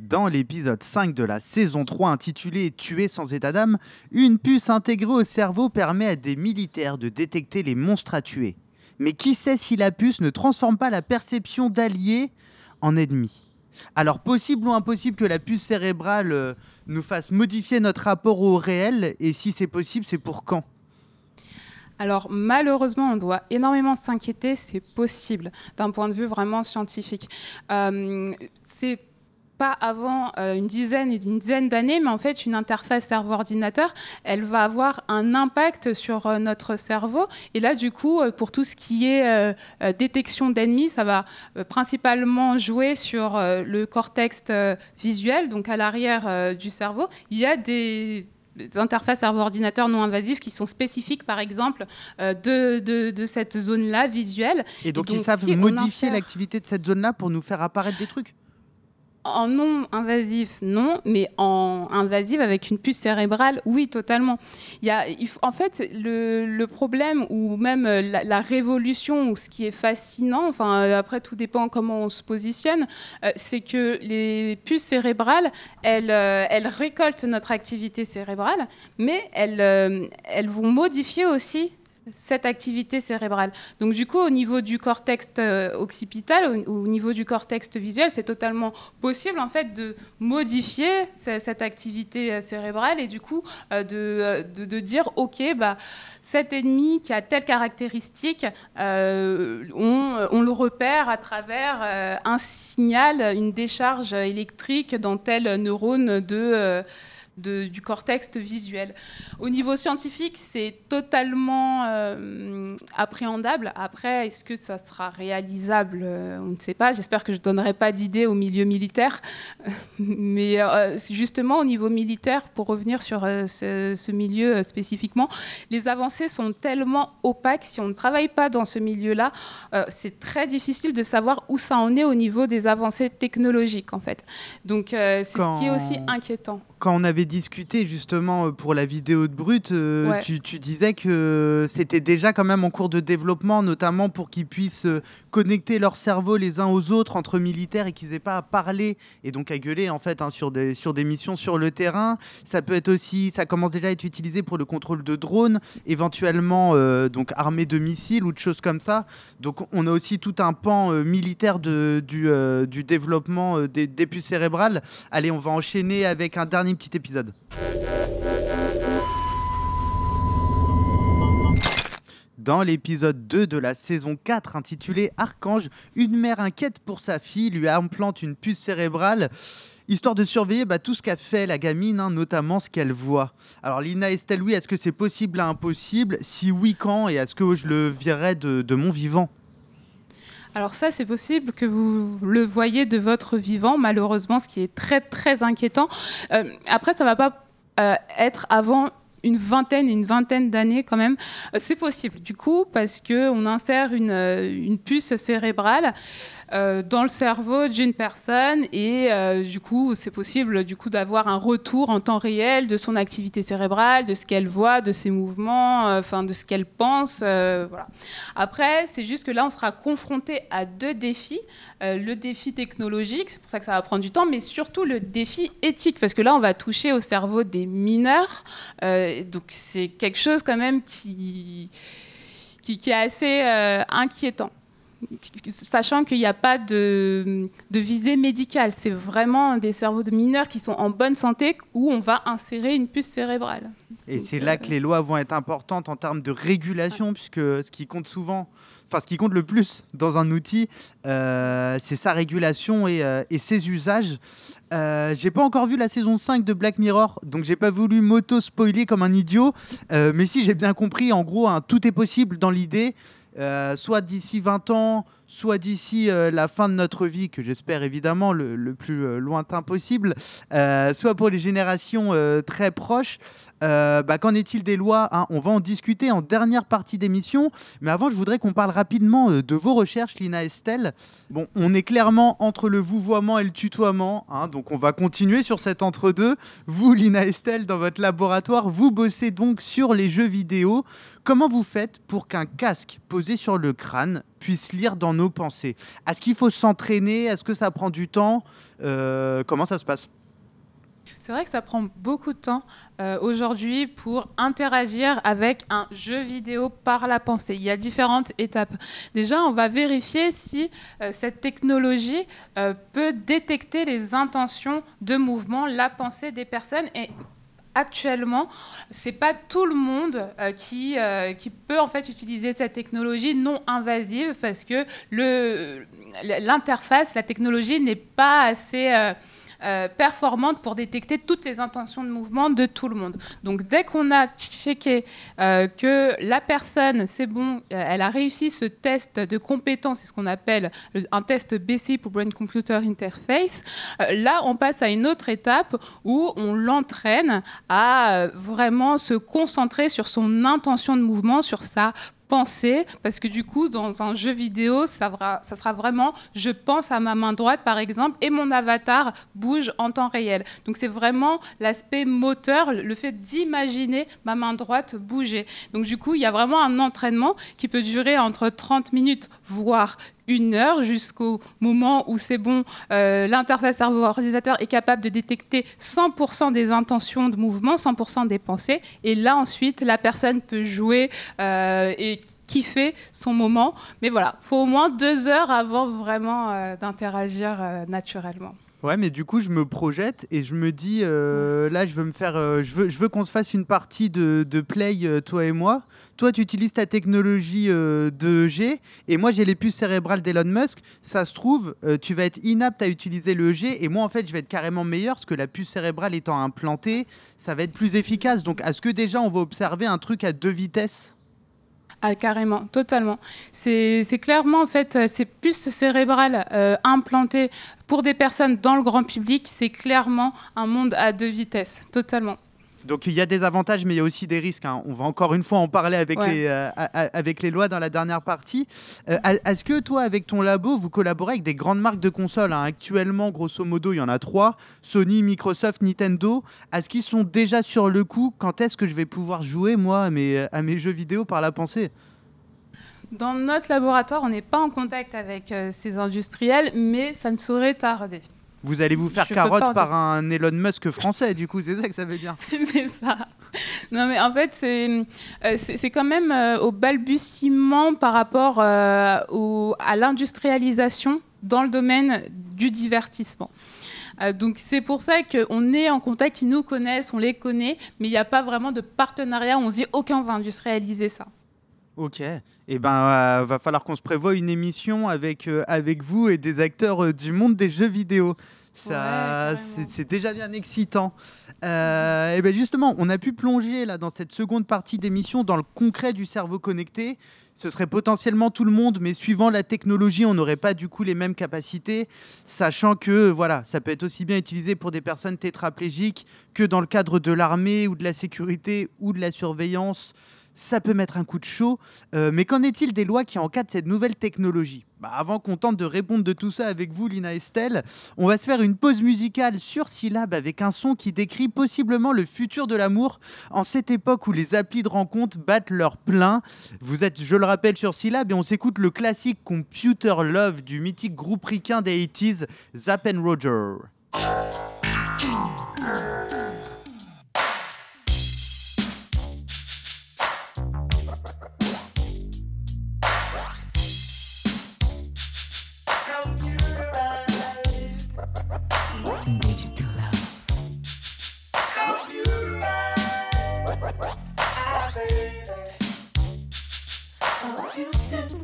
Dans l'épisode 5 de la saison 3 intitulé Tuer sans état d'âme, une puce intégrée au cerveau permet à des militaires de détecter les monstres à tuer. Mais qui sait si la puce ne transforme pas la perception d'alliés en ennemis? Alors possible ou impossible que la puce cérébrale euh, nous fasse modifier notre rapport au réel et si c'est possible, c'est pour quand? Alors malheureusement, on doit énormément s'inquiéter, c'est possible d'un point de vue vraiment scientifique. Euh, c'est pas avant euh, une dizaine et une dizaine d'années, mais en fait, une interface cerveau-ordinateur, elle va avoir un impact sur euh, notre cerveau. Et là, du coup, euh, pour tout ce qui est détection d'ennemis, ça va principalement jouer sur le cortex visuel, donc à l'arrière du cerveau. Il y a des interfaces cerveau-ordinateur non invasives qui sont spécifiques, par exemple, de, de, cette zone-là visuelle. Et donc, ils savent modifier l'activité de cette zone-là pour nous faire apparaître des trucs en non invasif, non, mais en invasive avec une puce cérébrale, oui, totalement. Il y a, en fait, le, problème ou même la, révolution ou ce qui est fascinant, enfin après tout dépend comment on se positionne, euh, c'est que les puces cérébrales, elles, euh, récoltent notre activité cérébrale, mais euh, elles vont modifier aussi cette activité cérébrale. Donc du coup, au niveau du cortex euh, occipital, au, niveau du cortex visuel, c'est totalement possible en fait de modifier cette activité euh, cérébrale et du coup euh, de, de, dire ok, bah, cet ennemi qui a telle caractéristique, on, on, le repère à travers un signal, une décharge électrique dans tel neurone de du cortex visuel. Au niveau scientifique, c'est totalement euh, appréhendable. Après, est-ce que ça sera réalisable euh, On ne sait pas. J'espère que je ne donnerai pas d'idée au milieu militaire. Mais euh, justement, au niveau militaire, pour revenir sur ce, ce, milieu spécifiquement, les avancées sont tellement opaques. Si on ne travaille pas dans ce milieu-là, c'est très difficile de savoir où ça en est au niveau des avancées technologiques, en fait. Donc, c'est ce qui est aussi inquiétant quand on avait discuté justement euh, pour la vidéo de Brut, euh, tu, disais que c'était déjà quand même en cours de développement, notamment pour qu'ils puissent euh, connecter leur cerveau les uns aux autres entre militaires et qu'ils n'aient pas à parler et donc à gueuler en fait hein, sur, des, sur des missions sur le terrain. Ça peut être aussi, ça commence déjà à être utilisé pour le contrôle de drones, éventuellement donc armés de missiles ou de choses comme ça. Donc on a aussi tout un pan militaire de, du, du développement des, des puces cérébrales. Allez, on va enchaîner avec un dernier petit épisode. Dans l'épisode 2 de la saison 4 intitulé Archange, une mère inquiète pour sa fille lui implante une puce cérébrale histoire de surveiller bah, tout ce qu'a fait la gamine, hein, notamment ce qu'elle voit. Alors Lina Estelle, oui, est-ce que c'est possible à impossible? Si oui, quand? Et est-ce que je le verrai de mon vivant? Alors ça, c'est possible que vous le voyez de votre vivant, malheureusement, ce qui est très très inquiétant. Euh, après, ça ne va pas euh, être avant une vingtaine, une vingtaine d'années quand même. Euh, c'est possible, du coup, parce qu'on insère une, une puce cérébrale euh, dans le cerveau d'une personne et euh, du coup c'est possible du coup d'avoir un retour en temps réel de son activité cérébrale, de ce qu'elle voit, de ses mouvements, euh, enfin de ce qu'elle pense. voilà. Après c'est juste que là on sera confronté à deux défis le défi technologique, c'est pour ça que ça va prendre du temps, mais surtout le défi éthique parce que là on va toucher au cerveau des mineurs, donc c'est quelque chose quand même qui qui, qui est assez inquiétant. Sachant qu'il n'y a pas de, de visée médicale. C'est vraiment des cerveaux de mineurs qui sont en bonne santé où on va insérer une puce cérébrale. Et c'est là euh, que les lois vont être importantes en termes de régulation, puisque ce qui compte souvent, enfin ce qui compte le plus dans un outil, euh, c'est sa régulation et, euh, et ses usages. Euh, j'ai pas encore vu la saison 5 de Black Mirror, donc j'ai pas voulu m'auto-spoiler comme un idiot. Euh, mais si j'ai bien compris, en gros, hein, tout est possible dans l'idée. Euh, soit d'ici 20 ans, soit d'ici euh, la fin de notre vie, que j'espère évidemment le, plus euh, lointain possible, euh, soit pour les générations très proches. Bah, Qu'en est-il des lois hein? On va en discuter en dernière partie d'émission. Mais avant, je voudrais qu'on parle rapidement de vos recherches, Lina Estelle. Bon, on est clairement entre le vouvoiement et le tutoiement. hein, donc, on va continuer sur cet entre-deux. Vous, Lina Estelle, dans votre laboratoire, vous bossez donc sur les jeux vidéo. Comment vous faites pour qu'un casque posé sur le crâne puisse lire dans nos pensées Est-ce qu'il faut s'entraîner? Est-ce que ça prend du temps? Euh, Comment ça se passe? C'est vrai que ça prend beaucoup de temps euh, aujourd'hui pour interagir avec un jeu vidéo par la pensée. Il y a différentes étapes. Déjà, on va vérifier si euh, cette technologie peut détecter les intentions de mouvement, la pensée des personnes et Actuellement, c'est pas tout le monde euh, qui, euh, qui peut en fait utiliser cette technologie non invasive parce que l'interface, la technologie n'est pas assez euh, euh, performante pour détecter toutes les intentions de mouvement de tout le monde. Donc dès qu'on a checké euh, que la personne, c'est bon, euh, elle a réussi ce test de compétence, c'est ce qu'on appelle le- un test BC pour Brain Computer Interface, là on passe à une autre étape où on l'entraîne à vraiment se concentrer sur son intention de mouvement, sur sa penser, parce que du coup, dans un jeu vidéo, ça, ça sera vraiment je pense à ma main droite, par exemple, et mon avatar bouge en temps réel. Donc c'est vraiment l'aspect moteur, le fait d'imaginer ma main droite bouger. Donc du coup, il y a vraiment un entraînement qui peut durer entre 30 minutes, voire une heure jusqu'au moment où c'est bon, euh, l'interface cerveau-ordinateur est capable de détecter 100% des intentions de mouvement, 100% des pensées, et là ensuite la personne peut jouer euh, et kiffer son moment. Mais voilà, faut au moins deux heures avant vraiment euh, d'interagir naturellement. Ouais, mais du coup, je me projette et je me dis, euh, là, je veux euh, je veux, je veux qu'on se fasse une partie de, de play, euh, toi et moi. Toi, tu utilises ta technologie de G et moi, j'ai les puces cérébrales d'Elon Musk. Ça se trouve, tu vas être inapte à utiliser le G et moi, en fait, je vais être carrément meilleur parce que la puce cérébrale étant implantée, ça va être plus efficace. Donc, est-ce que déjà, on va observer un truc à deux vitesses? Ah, carrément, totalement. C'est clairement, en fait, ces puces cérébrales implantées pour des personnes dans le grand public, c'est clairement un monde à deux vitesses, totalement. Donc il y a des avantages, mais il y a aussi des risques. hein. On va encore une fois en parler avec, Ouais. les, euh, avec les lois dans la dernière partie. Euh, Est-ce que toi, avec ton labo, vous collaborez avec des grandes marques de consoles hein? Actuellement, grosso modo, il y en a trois Sony, Microsoft, Nintendo. Est-ce qu'ils sont déjà sur le coup? Quand est-ce que je vais pouvoir jouer, moi, à mes, à mes jeux vidéo par la pensée? Dans notre laboratoire, on n'est pas en contact avec euh, ces industriels, mais ça ne saurait tarder. Vous allez vous faire Je carotte par un Elon Musk français, du coup, c'est ça que ça veut dire c'est ça. Non, mais en fait, c'est euh, c'est quand même euh, au balbutiement par rapport au- à l'industrialisation dans le domaine du divertissement. Donc c'est pour ça qu'on est en contact, ils nous connaissent, on les connaît, mais il n'y a pas vraiment de partenariat on se dit, OK, on va industrialiser ça. Ok. Eh ben, euh, va falloir qu'on se prévoie une émission avec, euh, avec vous et des acteurs euh, du monde des jeux vidéo. Ça, c'est c'est déjà bien excitant. Euh, et ben justement, on a pu plonger là dans cette seconde partie d'émission dans le concret du cerveau connecté. Ce serait potentiellement tout le monde, mais suivant la technologie, on n'aurait pas du coup les mêmes capacités, sachant que voilà, ça peut être aussi bien utilisé pour des personnes tétraplégiques que dans le cadre de l'armée ou de la sécurité ou de la surveillance ça peut mettre un coup de chaud. Euh, mais qu'en est-il des lois qui encadrent cette nouvelle technologie? Bah, Avant qu'on tente de répondre de tout ça avec vous, Lina Estelle, on va se faire une pause musicale sur Syllab avec un son qui décrit possiblement le futur de l'amour en cette époque où les applis de rencontre battent leur plein. Vous êtes, je le rappelle, sur Syllab et on s'écoute le classique Computer Love du mythique groupe ricain des 80s, Zapp and Roger. Baby. Oh, you did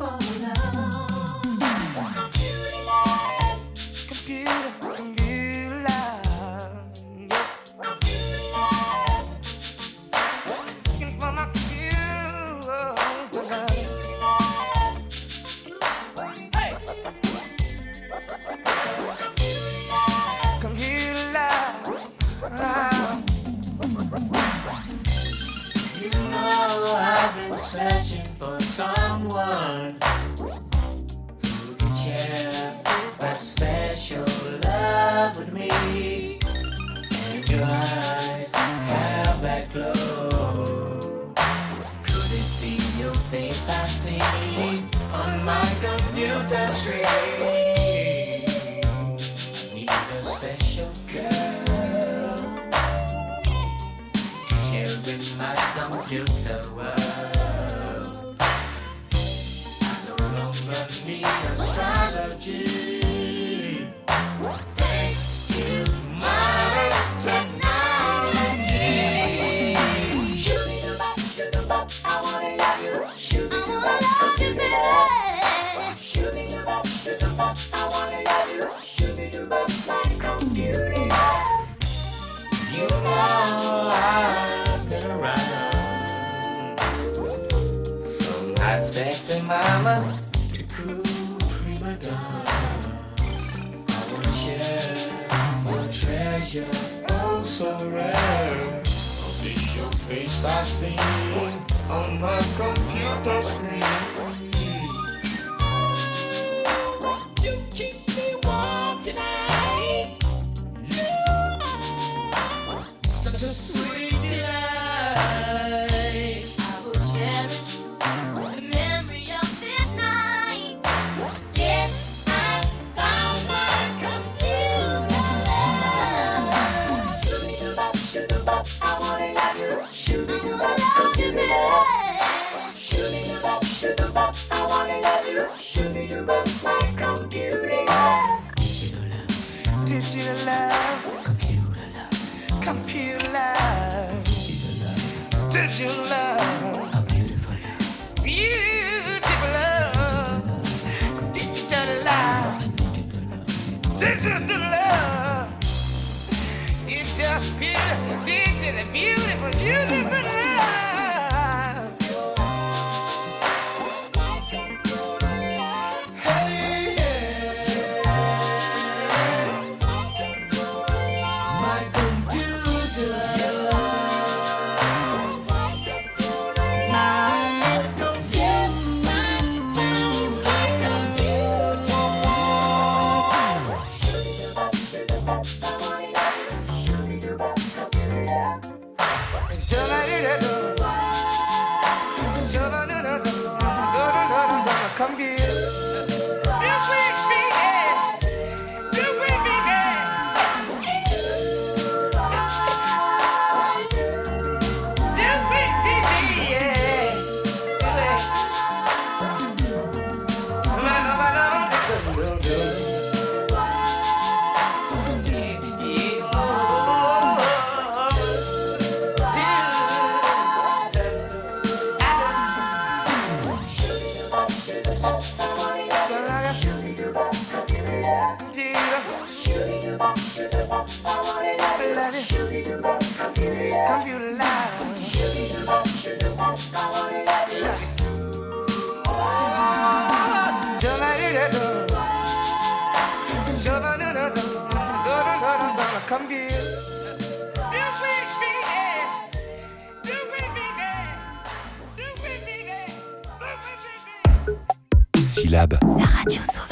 La radio sauvage.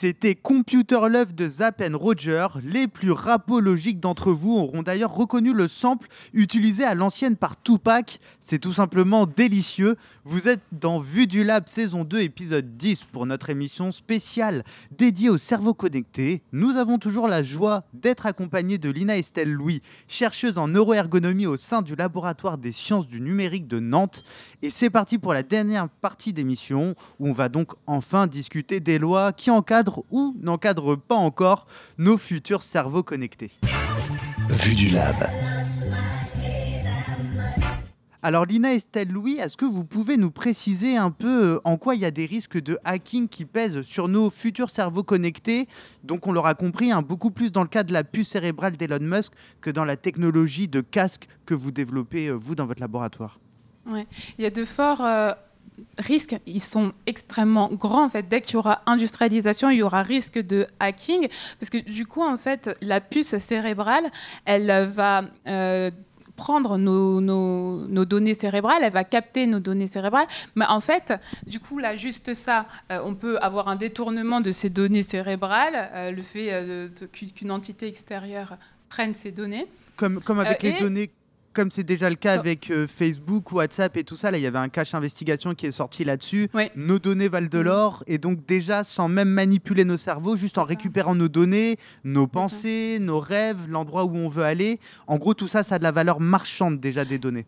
C'était Computer Love de Zapp Roger. Les plus rapologiques d'entre vous auront d'ailleurs reconnu le sample utilisé à l'ancienne par Tupac. C'est tout simplement délicieux. Vous êtes dans Vue du Lab saison 2 épisode 10 pour notre émission spéciale dédiée au cerveau connecté. Nous avons toujours la joie d'être accompagnés de Lina Estelle Louis, chercheuse en neuroergonomie au sein du laboratoire des sciences du numérique de Nantes. Et c'est parti pour la dernière partie d'émission où on va donc enfin discuter des lois qui encadrent ou n'encadrent pas encore nos futurs cerveaux connectés. Vue du Lab. Alors Lina Estelle Louis, est-ce que vous pouvez nous préciser un peu euh, en quoi il y a des risques de hacking qui pèsent sur nos futurs cerveaux connectés? Donc on l'aura compris, hein, beaucoup plus dans le cas de la puce cérébrale d'Elon Musk que dans la technologie de casque que vous développez euh, vous dans votre laboratoire. Ouais. Il y a de forts euh, risques, ils sont extrêmement grands en fait. Dès qu'il y aura industrialisation, il y aura risque de hacking, parce que du coup en fait, la puce cérébrale, elle va euh, prendre nos, nos- nos données cérébrales, elle va capter nos données cérébrales. Mais en fait, du coup, là, juste ça, euh, on peut avoir un détournement de ces données cérébrales, euh, le fait euh, qu'une entité extérieure prenne ces données. Comme, comme avec les et- données, comme c'est déjà le cas Oh. avec euh, Facebook, WhatsApp et tout ça, là il y avait un cache investigation qui est sorti là-dessus. Oui. Nos données valent de l'or et donc déjà sans même manipuler nos cerveaux, juste en récupérant nos données, nos pensées, nos rêves, l'endroit où on veut aller. En gros, tout ça, ça a de la valeur marchande déjà des données.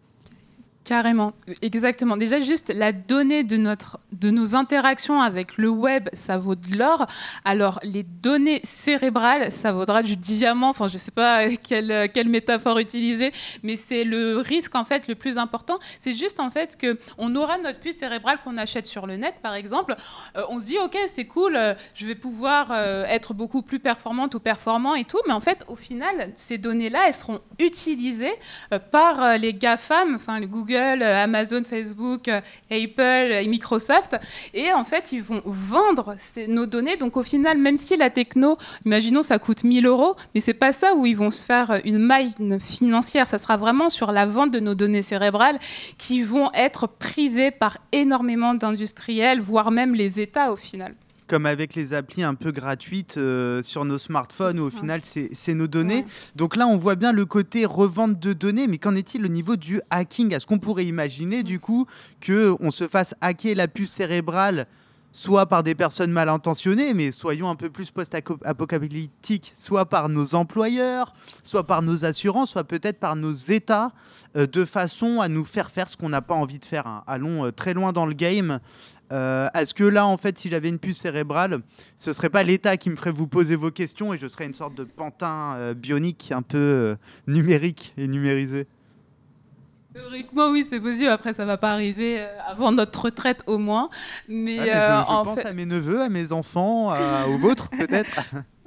Carrément, exactement. Déjà, juste la donnée de, notre, de nos interactions avec le web, ça vaut de l'or. Alors, les données cérébrales, ça vaudra du diamant. Enfin, je ne sais pas quelle, quelle métaphore utiliser, mais c'est le risque, en fait, le plus important. C'est juste, en fait, qu'on aura notre puce cérébrale qu'on achète sur le net, par exemple. Euh, on se dit, OK, c'est cool, euh, je vais pouvoir euh, être beaucoup plus performante ou performant et tout. Mais en fait, au final, ces données-là, elles seront utilisées euh, par euh, les GAFAM, enfin les Google, euh, Amazon, Facebook, euh, Apple et Microsoft. Et en fait, ils vont vendre nos données. Donc au final, même si la techno, imaginons, ça coûte 1000 euros, mais c'est pas ça où ils vont se faire euh, une maille financière. Ça sera vraiment sur la vente de nos données cérébrales qui vont être prisées par énormément d'industriels, voire même les États au final. Comme avec les applis un peu gratuites euh, sur nos smartphones, où au final, c'est nos données. Donc là, on voit bien le côté revente de données, mais qu'en est-il au niveau du hacking? Est-ce qu'on pourrait imaginer, du coup, qu'on se fasse hacker la puce cérébrale soit par des personnes mal intentionnées, mais soyons un peu plus post-apocalyptiques, soit par nos employeurs, soit par nos assurances, soit peut-être par nos États, euh, de façon à nous faire faire ce qu'on n'a pas envie de faire. hein. Allons euh, très loin dans le game. Euh, Est-ce que là, en fait, si j'avais une puce cérébrale, ce serait pas l'État qui me ferait vous poser vos questions et je serais une sorte de pantin euh, bionique un peu euh, numérique et numérisé? Théoriquement, oui, c'est possible. Après, ça va pas arriver avant notre retraite au moins. Mais, Ah, mais je, je en pense fait- à mes neveux, à mes enfants, aux vôtres peut-être.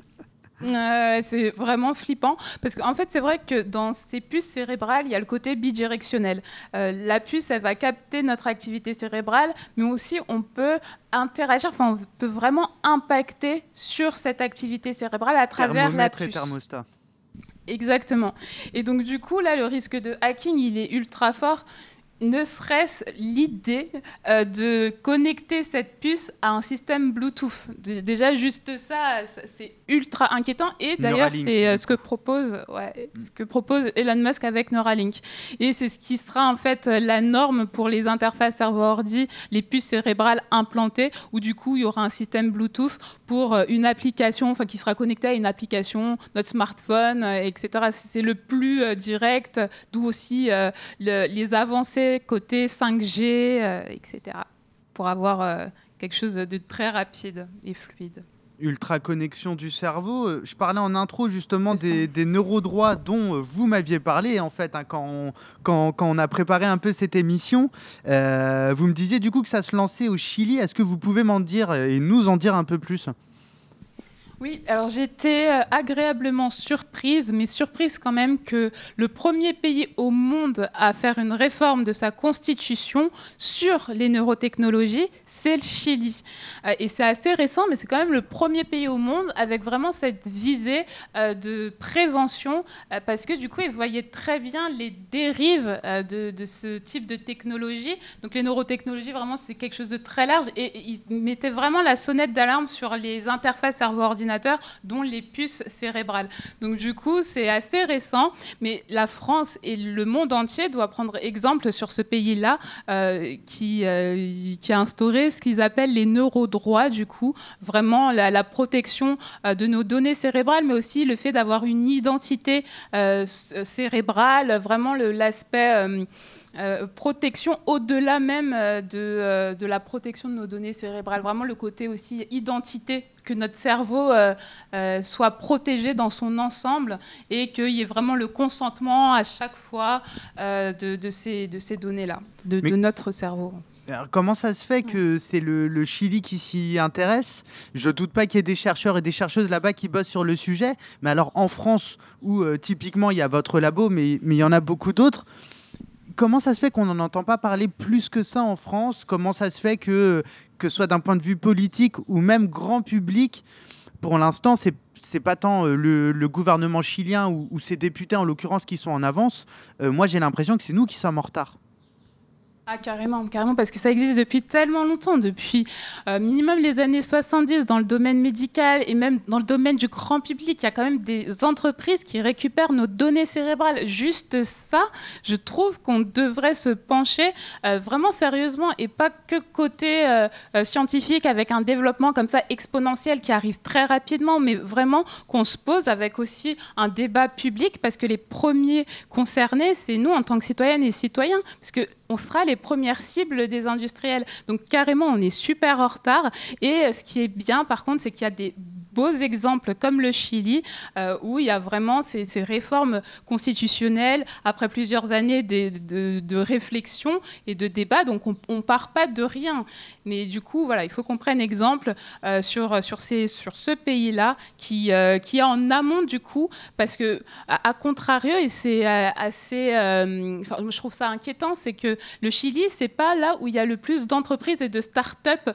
Euh, c'est vraiment flippant parce qu'en fait c'est vrai que dans ces puces cérébrales il y a le côté bidirectionnel. Euh, la puce elle va capter notre activité cérébrale mais aussi on peut interagir, enfin on peut vraiment impacter sur cette activité cérébrale à travers la Thermomètre et puce. thermostat. Exactement. Et donc du coup, là, le risque de hacking, il est ultra fort. Ne serait-ce l'idée euh, de connecter cette puce à un système Bluetooth? Déjà, juste ça, c'est ultra inquiétant. Et d'ailleurs, c'est euh, ce que propose, ouais, ce que propose Elon Musk avec Neuralink. Et c'est ce qui sera en fait euh, la norme pour les interfaces cerveau-ordi, les puces cérébrales implantées, où du coup, il y aura un système Bluetooth pour une application, enfin qui sera connectée à une application, notre smartphone, etc. C'est le plus euh, direct, d'où aussi le- les avancées côté 5G, euh, etc. Pour avoir euh, quelque chose de très rapide et fluide. Ultra connexion du cerveau. Euh, Je parlais en intro justement des, des neurodroits dont euh, vous m'aviez parlé en fait hein, quand, on, quand, quand on a préparé un peu cette émission. Euh, vous me disiez du coup que ça se lançait au Chili. Est-ce que vous pouvez m'en dire euh, et nous en dire un peu plus? Oui, alors j'étais euh, agréablement surprise, mais surprise quand même que le premier pays au monde à faire une réforme de sa constitution sur les neurotechnologies, c'est le Chili. Euh, et c'est assez récent, mais c'est quand même le premier pays au monde avec vraiment cette visée euh, de prévention, parce que du coup, ils voyaient très bien les dérives de, ce type de technologie. Donc les neurotechnologies, vraiment, c'est quelque chose de très large, et ils mettaient vraiment la sonnette d'alarme sur les interfaces cerveau-ordinateur, dont les puces cérébrales. Donc du coup, c'est assez récent, mais la France et le monde entier doivent prendre exemple sur ce pays-là euh, qui, euh, qui a instauré ce qu'ils appellent les neurodroits, du coup, vraiment la, protection euh, de nos données cérébrales, mais aussi le fait d'avoir une identité cérébrale, vraiment l'aspect... euh, protection au-delà même euh, de, euh, de la protection de nos données cérébrales. Vraiment le côté aussi identité, que notre cerveau euh, euh, soit protégé dans son ensemble et qu'il y ait vraiment le consentement à chaque fois de, de ces, de ces données-là, de, Mais- de notre cerveau. Alors, comment ça se fait que c'est le, le Chili qui s'y intéresse? Je doute pas qu'il y ait des chercheurs et des chercheuses là-bas qui bossent sur le sujet. Mais alors en France, où euh, typiquement il y a votre labo, mais mais il y en a beaucoup d'autres, comment ça se fait qu'on n'en entend pas parler plus que ça en France? Comment ça se fait que, que ce soit d'un point de vue politique ou même grand public, pour l'instant, c'est c'est pas tant euh, le, gouvernement chilien ou, ou ses députés en l'occurrence qui sont en avance. Euh, moi, j'ai l'impression que c'est nous qui sommes en retard. Ah, carrément, carrément, parce que ça existe depuis tellement longtemps, depuis euh, minimum les années 70 dans le domaine médical et même dans le domaine du grand public. Il y a quand même des entreprises qui récupèrent nos données cérébrales. Juste ça, je trouve qu'on devrait se pencher euh, vraiment sérieusement et pas que côté euh, scientifique avec un développement comme ça exponentiel qui arrive très rapidement, mais vraiment qu'on se pose avec aussi un débat public parce que les premiers concernés, c'est nous en tant que citoyennes et citoyens, parce que on sera les premières cibles des industriels. Donc carrément, on est super en retard. Et euh, ce qui est bien, par contre, c'est qu'il y a des beaux exemples comme le Chili, euh, où il y a vraiment ces, réformes constitutionnelles après plusieurs années de, réflexion et de débat. Donc on ne part pas de rien. Mais du coup, voilà, il faut qu'on prenne exemple euh, sur, sur, ce pays-là qui, euh, qui est en amont du coup, parce que à, contrario, et c'est assez, je trouve ça inquiétant, c'est que le Chili, c'est pas là où il y a le plus d'entreprises et de start-up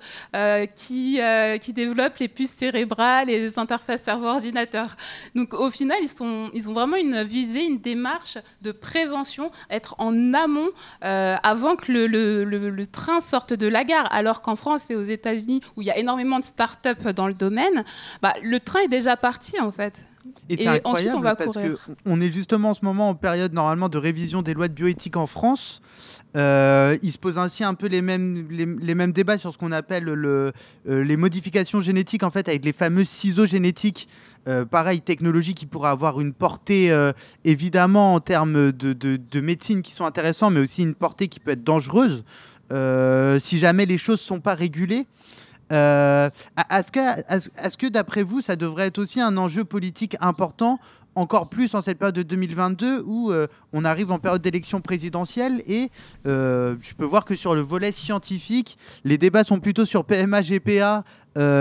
qui, qui développent les puces cérébrales les interfaces cerveau-ordinateur. Donc au final, ils, sont, ils ont vraiment une visée, une démarche de prévention, être en amont euh, avant que le, train sorte de la gare. Alors qu'en France et aux États-Unis, où il y a énormément de start-up dans le domaine, bah, le train est déjà parti en fait. Et, c'est ensuite, on va parce courir. qu'on est justement en ce moment en période normalement de révision des lois de bioéthique en France. Euh, il se pose ainsi un peu les mêmes, les, les mêmes débats sur ce qu'on appelle le, euh, les modifications génétiques, en fait, avec les fameux ciseaux génétiques. Euh, pareil, technologie qui pourrait avoir une portée, évidemment, en termes de, de- de médecine qui sont intéressants, mais aussi une portée qui peut être dangereuse si jamais les choses ne sont pas régulées. Euh, Est-ce que, est-ce que d'après vous, ça devrait être aussi un enjeu politique important, encore plus en cette période de 2022 où euh, on arrive en période d'élection présidentielle et euh, je peux voir que sur le volet scientifique, les débats sont plutôt sur PMA, GPA,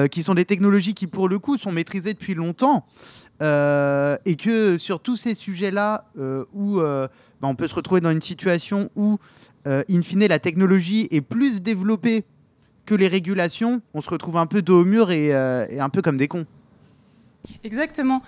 qui sont des technologies qui pour le coup sont maîtrisées depuis longtemps. Et que sur tous ces sujets-là, où bah, on peut se retrouver dans une situation où, in fine, la technologie est plus développée que les régulations, on se retrouve un peu dos au mur et, euh, un peu comme des cons. Exactement.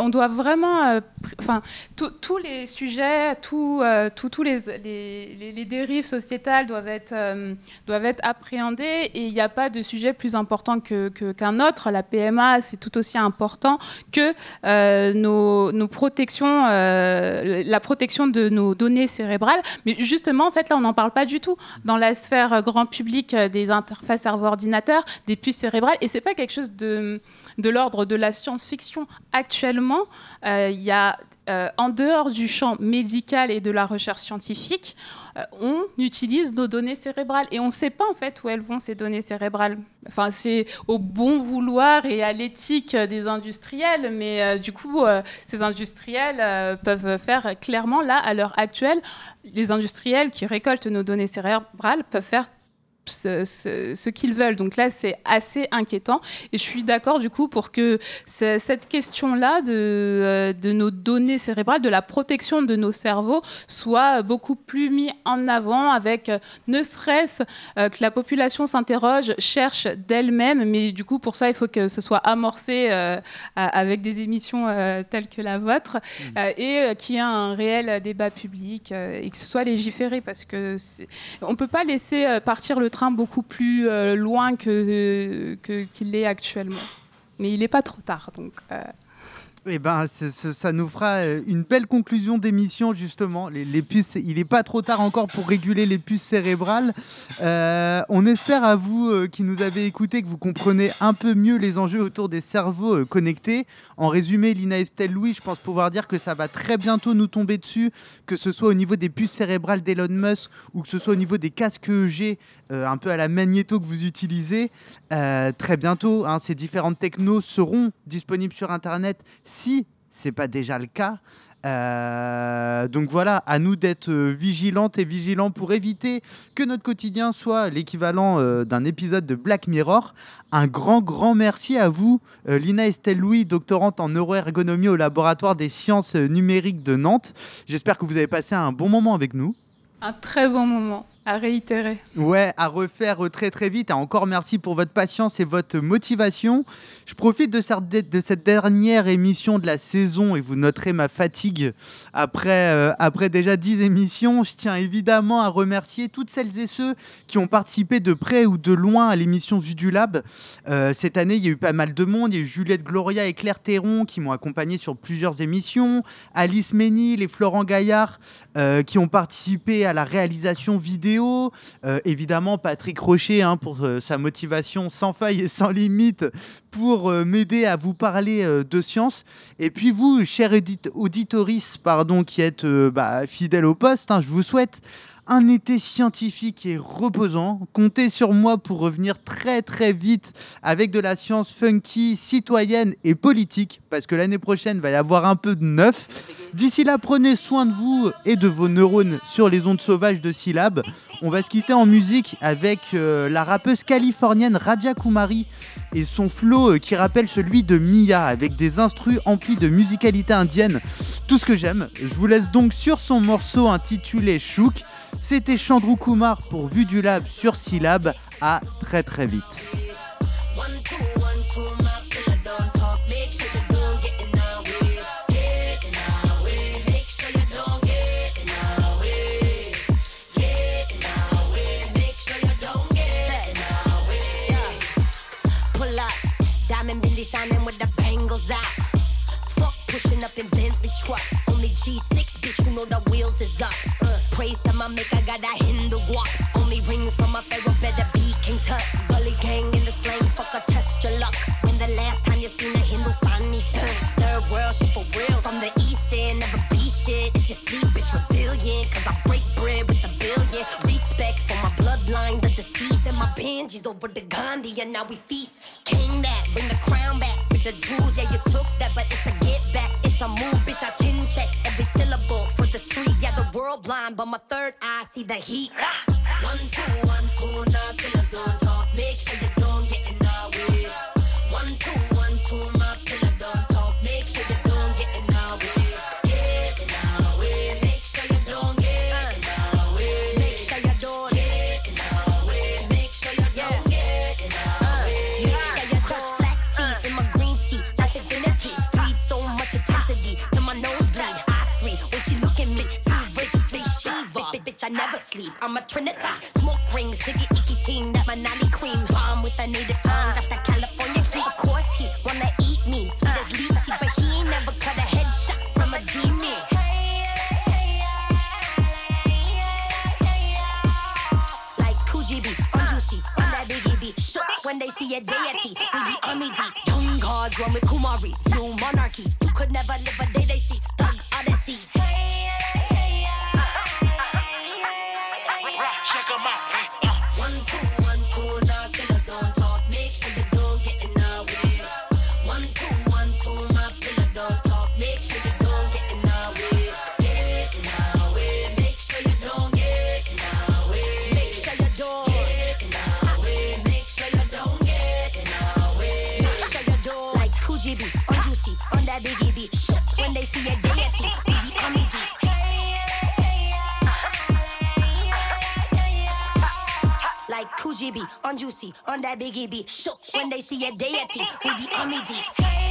On doit vraiment, euh, enfin, tous- les sujets, euh, tous- tous les, les, les- dérives sociétales doivent être, euh, doivent être appréhendées et il n'y a pas de sujet plus important que, que- qu'un autre. La PMA, c'est tout aussi important que euh, nos, protections, euh, la protection de nos données cérébrales. Mais justement, en fait, là, on n'en parle pas du tout dans la sphère euh, grand public euh, des interfaces cerveau-ordinateur, des puces cérébrales, et c'est pas quelque chose de de l'ordre de la science-fiction. Actuellement, euh, il y a, euh, en dehors du champ médical et de la recherche scientifique, euh, on utilise nos données cérébrales et on ne sait pas en fait où elles vont ces données cérébrales. Enfin, c'est au bon vouloir et à l'éthique des industriels, mais du coup, ces industriels peuvent faire clairement là, à l'heure actuelle, les industriels qui récoltent nos données cérébrales peuvent faire ce, ce- ce qu'ils veulent. Donc là, c'est assez inquiétant. Et je suis d'accord, du coup, pour que ce- cette question-là de, euh, de nos données cérébrales, de la protection de nos cerveaux, soit beaucoup plus mis en avant avec, euh, ne serait-ce euh, que la population s'interroge, cherche d'elle-même. Mais du coup, pour ça, il faut que ce soit amorcé avec des émissions telles que la vôtre euh, et qu'il y ait un réel débat public et que ce soit légiféré parce que on ne peut pas laisser partir le beaucoup plus euh, loin que, que- qu'il l'est actuellement. Mais il n'est pas trop tard. Donc, euh, Eh ben, ça nous fera euh, une belle conclusion d'émission, justement. Les, puces, il n'est pas trop tard encore pour réguler les puces cérébrales. Euh, on espère à vous euh, qui nous avez écoutés que vous comprenez un peu mieux les enjeux autour des cerveaux euh, connectés. En résumé, Lina Estelle Louis, je pense pouvoir dire que ça va très bientôt nous tomber dessus, que ce soit au niveau des puces cérébrales d'Elon Musk ou que ce soit au niveau des casques EEG, euh, un peu à la magnéto que vous utilisez. Euh, très bientôt, hein, ces différentes technos seront disponibles sur Internet si c'est pas déjà le cas. Euh, donc voilà, à nous d'être vigilantes et vigilants pour éviter que notre quotidien soit l'équivalent d'un épisode de Black Mirror. Un grand, grand merci à vous, Lina Estelle Louis, doctorante en neuroergonomie au laboratoire des sciences numériques de Nantes. J'espère que vous avez passé un bon moment avec nous. un très bon moment. À réitérer. Ouais, à refaire très très vite. Et encore merci pour votre patience et votre motivation. Je profite de cette, de cette dernière émission de la saison et vous noterez ma fatigue après, euh, déjà 10 émissions. Je tiens évidemment à remercier toutes celles et ceux qui ont participé de près ou de loin à l'émission Vue du Lab. Euh, cette année, il y a eu pas mal de monde. Il y a eu Juliette Gloria et Claire Théron qui m'ont accompagné sur plusieurs émissions. Alice Ménil et Florent Gaillard euh, qui ont participé à la réalisation vidéo. Euh, évidemment, Patrick Rocher hein, pour euh, sa motivation sans faille et sans limite pour euh, m'aider à vous parler de science. Et puis vous, chers édite- auditoris, pardon, qui êtes bah, fidèles au poste, hein, je vous souhaite un été scientifique et reposant. Comptez sur moi pour revenir très très vite avec de la science funky, citoyenne et politique, parce que l'année prochaine va y avoir un peu de neuf. D'ici là, prenez soin de vous et de vos neurones sur les ondes sauvages de syllabes. On va se quitter en musique avec euh, la rappeuse californienne Raja Kumari et son flow euh, qui rappelle celui de Mia avec des instrus emplis de musicalité indienne. Tout ce que j'aime. Je vous laisse donc sur son morceau intitulé Chouk. C'était Chandru Kumar pour Vue du Lab sur Syllab. À très très vite. Shining with the bangles out. Fuck pushing up in Bentley trucks. Only G6, bitch, you know the wheels is up. To my maker, got that Hindu guap. Only rings from my pharaoh, better be King Tut. Gully gang in the slang, fuck a test your luck. When the last time you seen a Hindustani turn? Third world shit for real. From the east end, never be shit. If you sleep, bitch, resilient. Cause I break bread with a billion. Respect for my bloodline, the deceased. And my Benjis over the Gandhi, and now we feast. King that, bring the crown back with the jewels. Yeah, you took that, but it's a get back. It's a move, bitch. I chin Blind, but my third eye see the heat. One, two, one, two, now I'm a trinity. Smoke rings, diggy icky team, that my Manali cream. Bomb with a native tongue, got that California heat. Of course he wanna eat me, sweet as lychee, but he ain't never cut a headshot from a genie. like Kujibi, on juicy, on that biggie beat. Shook when they see a deity, we be army deep. Young gods run with Kumaris, new monarchy. You could never live a Kujibi on Juicy on that biggie beat. Shook when they see a deity. We be army deep.